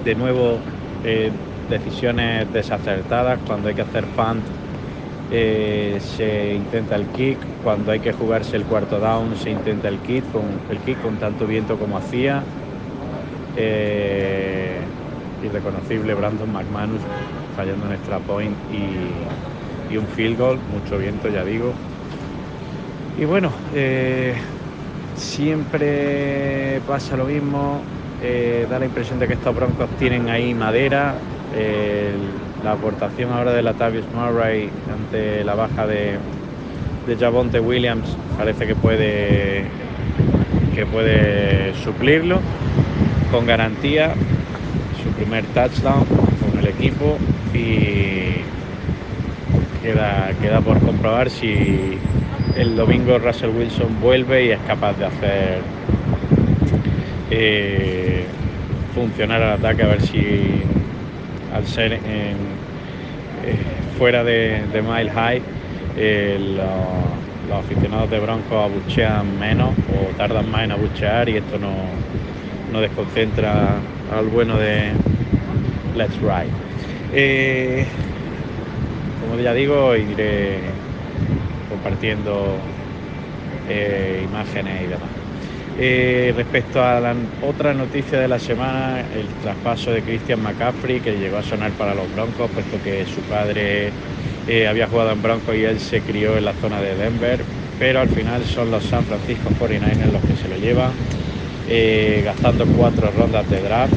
de nuevo, eh, decisiones desacertadas cuando hay que hacer punt. se intenta el kick, cuando hay que jugarse el cuarto down se intenta el kick con, el kick con tanto viento como hacía. Irreconocible Brandon McManus fallando un extra point y, un field goal, mucho viento ya digo. Y bueno, eh, siempre pasa lo mismo, eh, da la impresión de que estos broncos tienen ahí madera. la aportación ahora de Latavius Murray ante la baja de, de Javonte Williams parece que puede que puede suplirlo con garantía su primer touchdown equipo y queda, queda por comprobar si el domingo Russell Wilson vuelve y es capaz de hacer eh, funcionar el ataque a ver si al ser eh, fuera de, Mile High eh, lo- los aficionados de Broncos abuchean menos o tardan más en abuchear y esto no, no desconcentra al bueno de Let's Ride. Eh, como ya digo, iré compartiendo eh, imágenes y demás. Eh, respecto a la otra noticia de la semana, el traspaso de Christian McCaffrey, que llegó a sonar para los Broncos, puesto que su padre había jugado en Broncos y él se crió en la zona de Denver, pero al final son los San Francisco 49ers los que se lo llevan, gastando cuatro rondas de draft,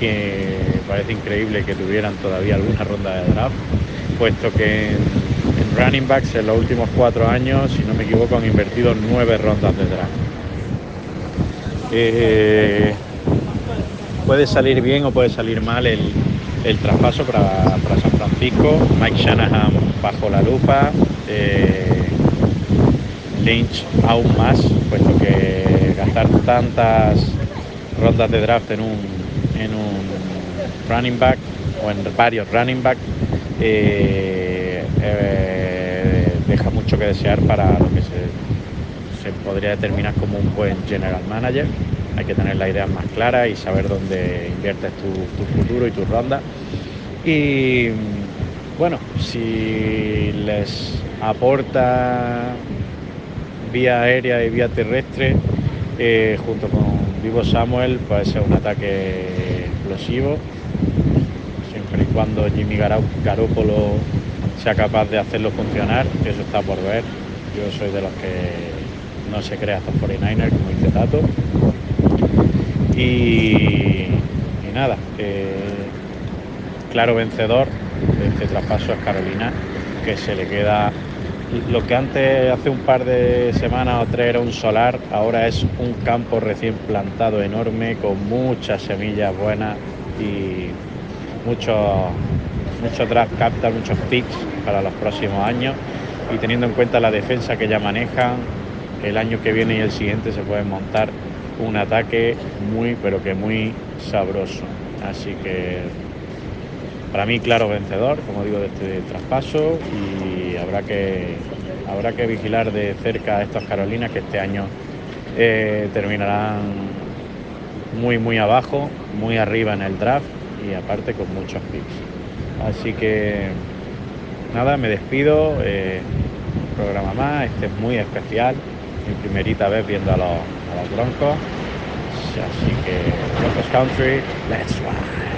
que parece increíble que tuvieran todavía alguna ronda de draft, puesto que en, running backs en los últimos cuatro años, si no me equivoco, han invertido nueve rondas de draft. Eh, puede salir bien o puede salir mal el, el traspaso para, para San Francisco. Mike Shanahan bajo la lupa. eh, Lynch aún más, puesto que gastar tantas rondas de draft en un, en un running back o en varios running back eh, eh, deja mucho que desear para lo que se, podría determinar como un buen general manager. Hay que tener las ideas más claras y saber dónde inviertes tu, tu futuro y tus rondas. Y bueno, si les aporta vía aérea y vía terrestre, eh, junto con Vivo Samuel, puede ser un ataque explosivo, siempre y cuando Jimmy Garoppolo sea capaz de hacerlo funcionar, eso está por ver. Yo soy de los que no se crea estos 49ers, como dice Tato. Y, nada, claro vencedor de este traspaso es Carolina, que se le queda lo que antes, hace un par de semanas o tres, era un solar, ahora es un campo recién plantado enorme, con muchas semillas buenas y muchos mucho draft capital, muchos picks para los próximos años. Y teniendo en cuenta la defensa que ya manejan, el año que viene y el siguiente se puede montar un ataque muy, pero que muy sabroso. Así que para mí, claro vencedor, como digo, de este traspaso y habrá que, habrá que vigilar de cerca a estos Carolinas que este año eh, terminarán muy, muy abajo, muy arriba en el draft y aparte con muchos picks. Así que nada, me despido. eh, un programa más, este es muy especial. Mi primerita vez viendo a los, a los Broncos. Así que Broncos Country, let's ride.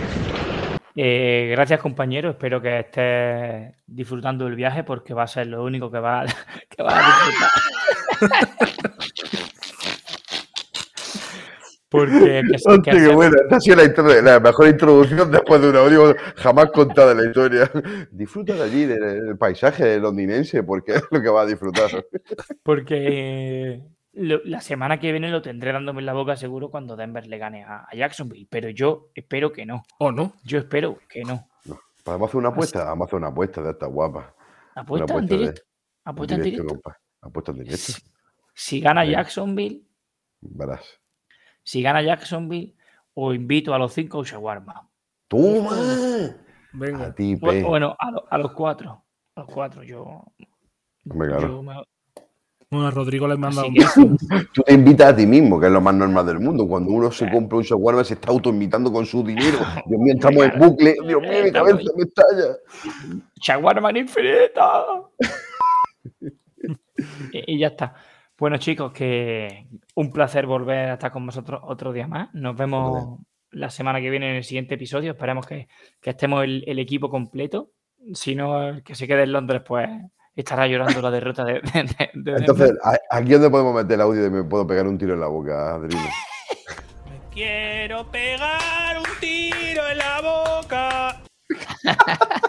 Eh, gracias compañero, espero que estés disfrutando del viaje porque va a ser lo único que va, que va a disfrutar. porque que, que buena. Esta ha sido la mejor introducción después de un audio jamás contada en la historia. Disfruta de allí, del, del paisaje londinense, porque es lo que va a disfrutar. porque lo- la semana que viene lo tendré dándome en la boca seguro cuando Denver le gane a, a Jacksonville, pero yo espero que no. ¿O no? Yo espero que no. ¿Podemos hacer una apuesta? Vamos a hacer una apuesta de esta guapa. Apuesta en apuesta de- directo. Apuesta en directo. compa. Apuesta en directo. Si, si gana Venga. Jacksonville, Verás. si gana Jacksonville, os invito a los cinco a shawarma. ¡Toma! Venga. A ti. Bueno, a, lo- a los cuatro. A los cuatro, yo. Claro. yo me- Bueno, a Rodrigo le manda un beso. Tú te invitas a ti mismo, que es lo más normal del mundo. Cuando uno se compra un shawarma, se está autoinvitando con su dinero. Dios mío, estamos en bucle. Dios mío, mi cabeza me estalla. ¡Shawarma infinita! y, y ya está. Bueno, chicos, que un placer volver a estar con vosotros otro día más. Nos vemos la semana que viene en el siguiente episodio. Esperemos que, que estemos el, el equipo completo. Si no, el que se quede en Londres, pues estará llorando la derrota de, de- de- de Entonces, Denver. ¿a- ¿aquí dónde podemos meter el audio de me puedo pegar un tiro en la boca, Adriano? Quiero pegar un tiro en la boca.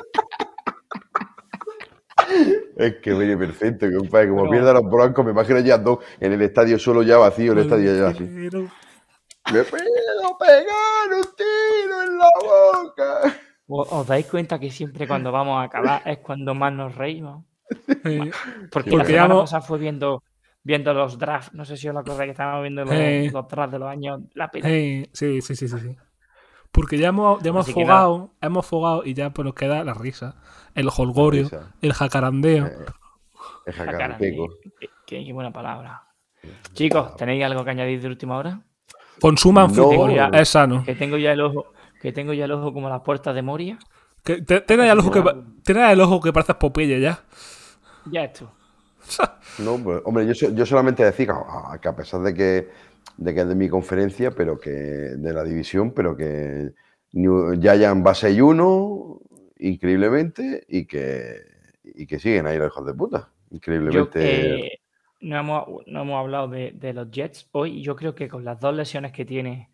Es que viene perfecto, compadre. Como Pero- pierda los broncos, me imagino ya dos en el estadio solo ya vacío, el estadio ya así. ¡Me puedo pegar un tiro en la boca! ¿Os, os dais cuenta que siempre cuando vamos a acabar es cuando más nos reímos? Porque, la porque semana ya hemos- pasada fue viendo, viendo los drafts. No sé si os acordáis que estábamos viendo los, los drafts de los años. La pena. eh, sí, sí, sí, sí, sí. Porque ya hemos, ya hemos fogado, hemos fogado y ya pues nos queda la risa, el holgorio, risa. el jacarandeo. Eh, Es La cara, jacaranteco. qué, qué- qué buena palabra. Chicos, ¿tenéis algo que añadir de última hora? Consuman No. fútbol, Ya. es sano. Que tengo ya el ojo, que tengo ya el ojo como las puertas de Moria. Que te- Tienes el ojo que, el ojo que pareces Popeye ya. Ya esto. No, pues, hombre, yo, yo solamente decir que, a- que a pesar de que, de que es de mi conferencia, pero que de la división, pero que New- Giants va 6-1, increíblemente, y que, y que siguen ahí los hijos de puta. Yo, Increíblemente. eh, no, hemos, no hemos hablado de, de los Jets hoy. Yo creo que con las dos lesiones que tiene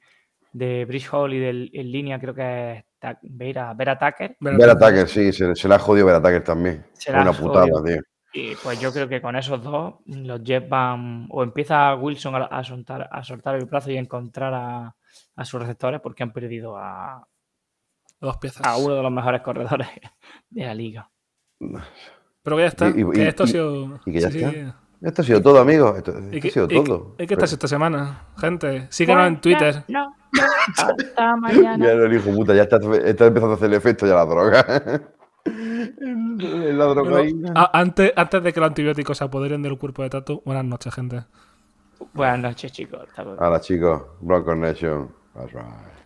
de Bridge Hall y del, en línea, creo que es Vera, Vera Tucker. Ver Attacker, sí, se, se le ha jodido Ver Attacker también. Se la una putada, jodido. tío. Y pues yo creo que con esos dos, los Jets van. O empieza Wilson a, a soltar, a soltar el brazo y a encontrar a, a sus receptores porque han perdido a, Dos piezas. a uno de los mejores corredores de la liga. Pero que ya está. Y- y- que esto ha sido. y que ya sí, está. sí. Esto ha sido todo, amigos. Esto, esto ¿Y ha sido todo. qué tal Pero- esta semana, gente? Síguenos en Twitter. No, no, hasta mañana. Ya el hijo puta, ya está, está empezando a hacer el efecto ya la droga. La Bueno, drogaína. a- antes, antes de que los antibióticos se apoderen del cuerpo de Tato, buenas noches, gente. Buenas noches, chicos. Hasta luego. Ahora, chicos, Broncos Nation. That's right.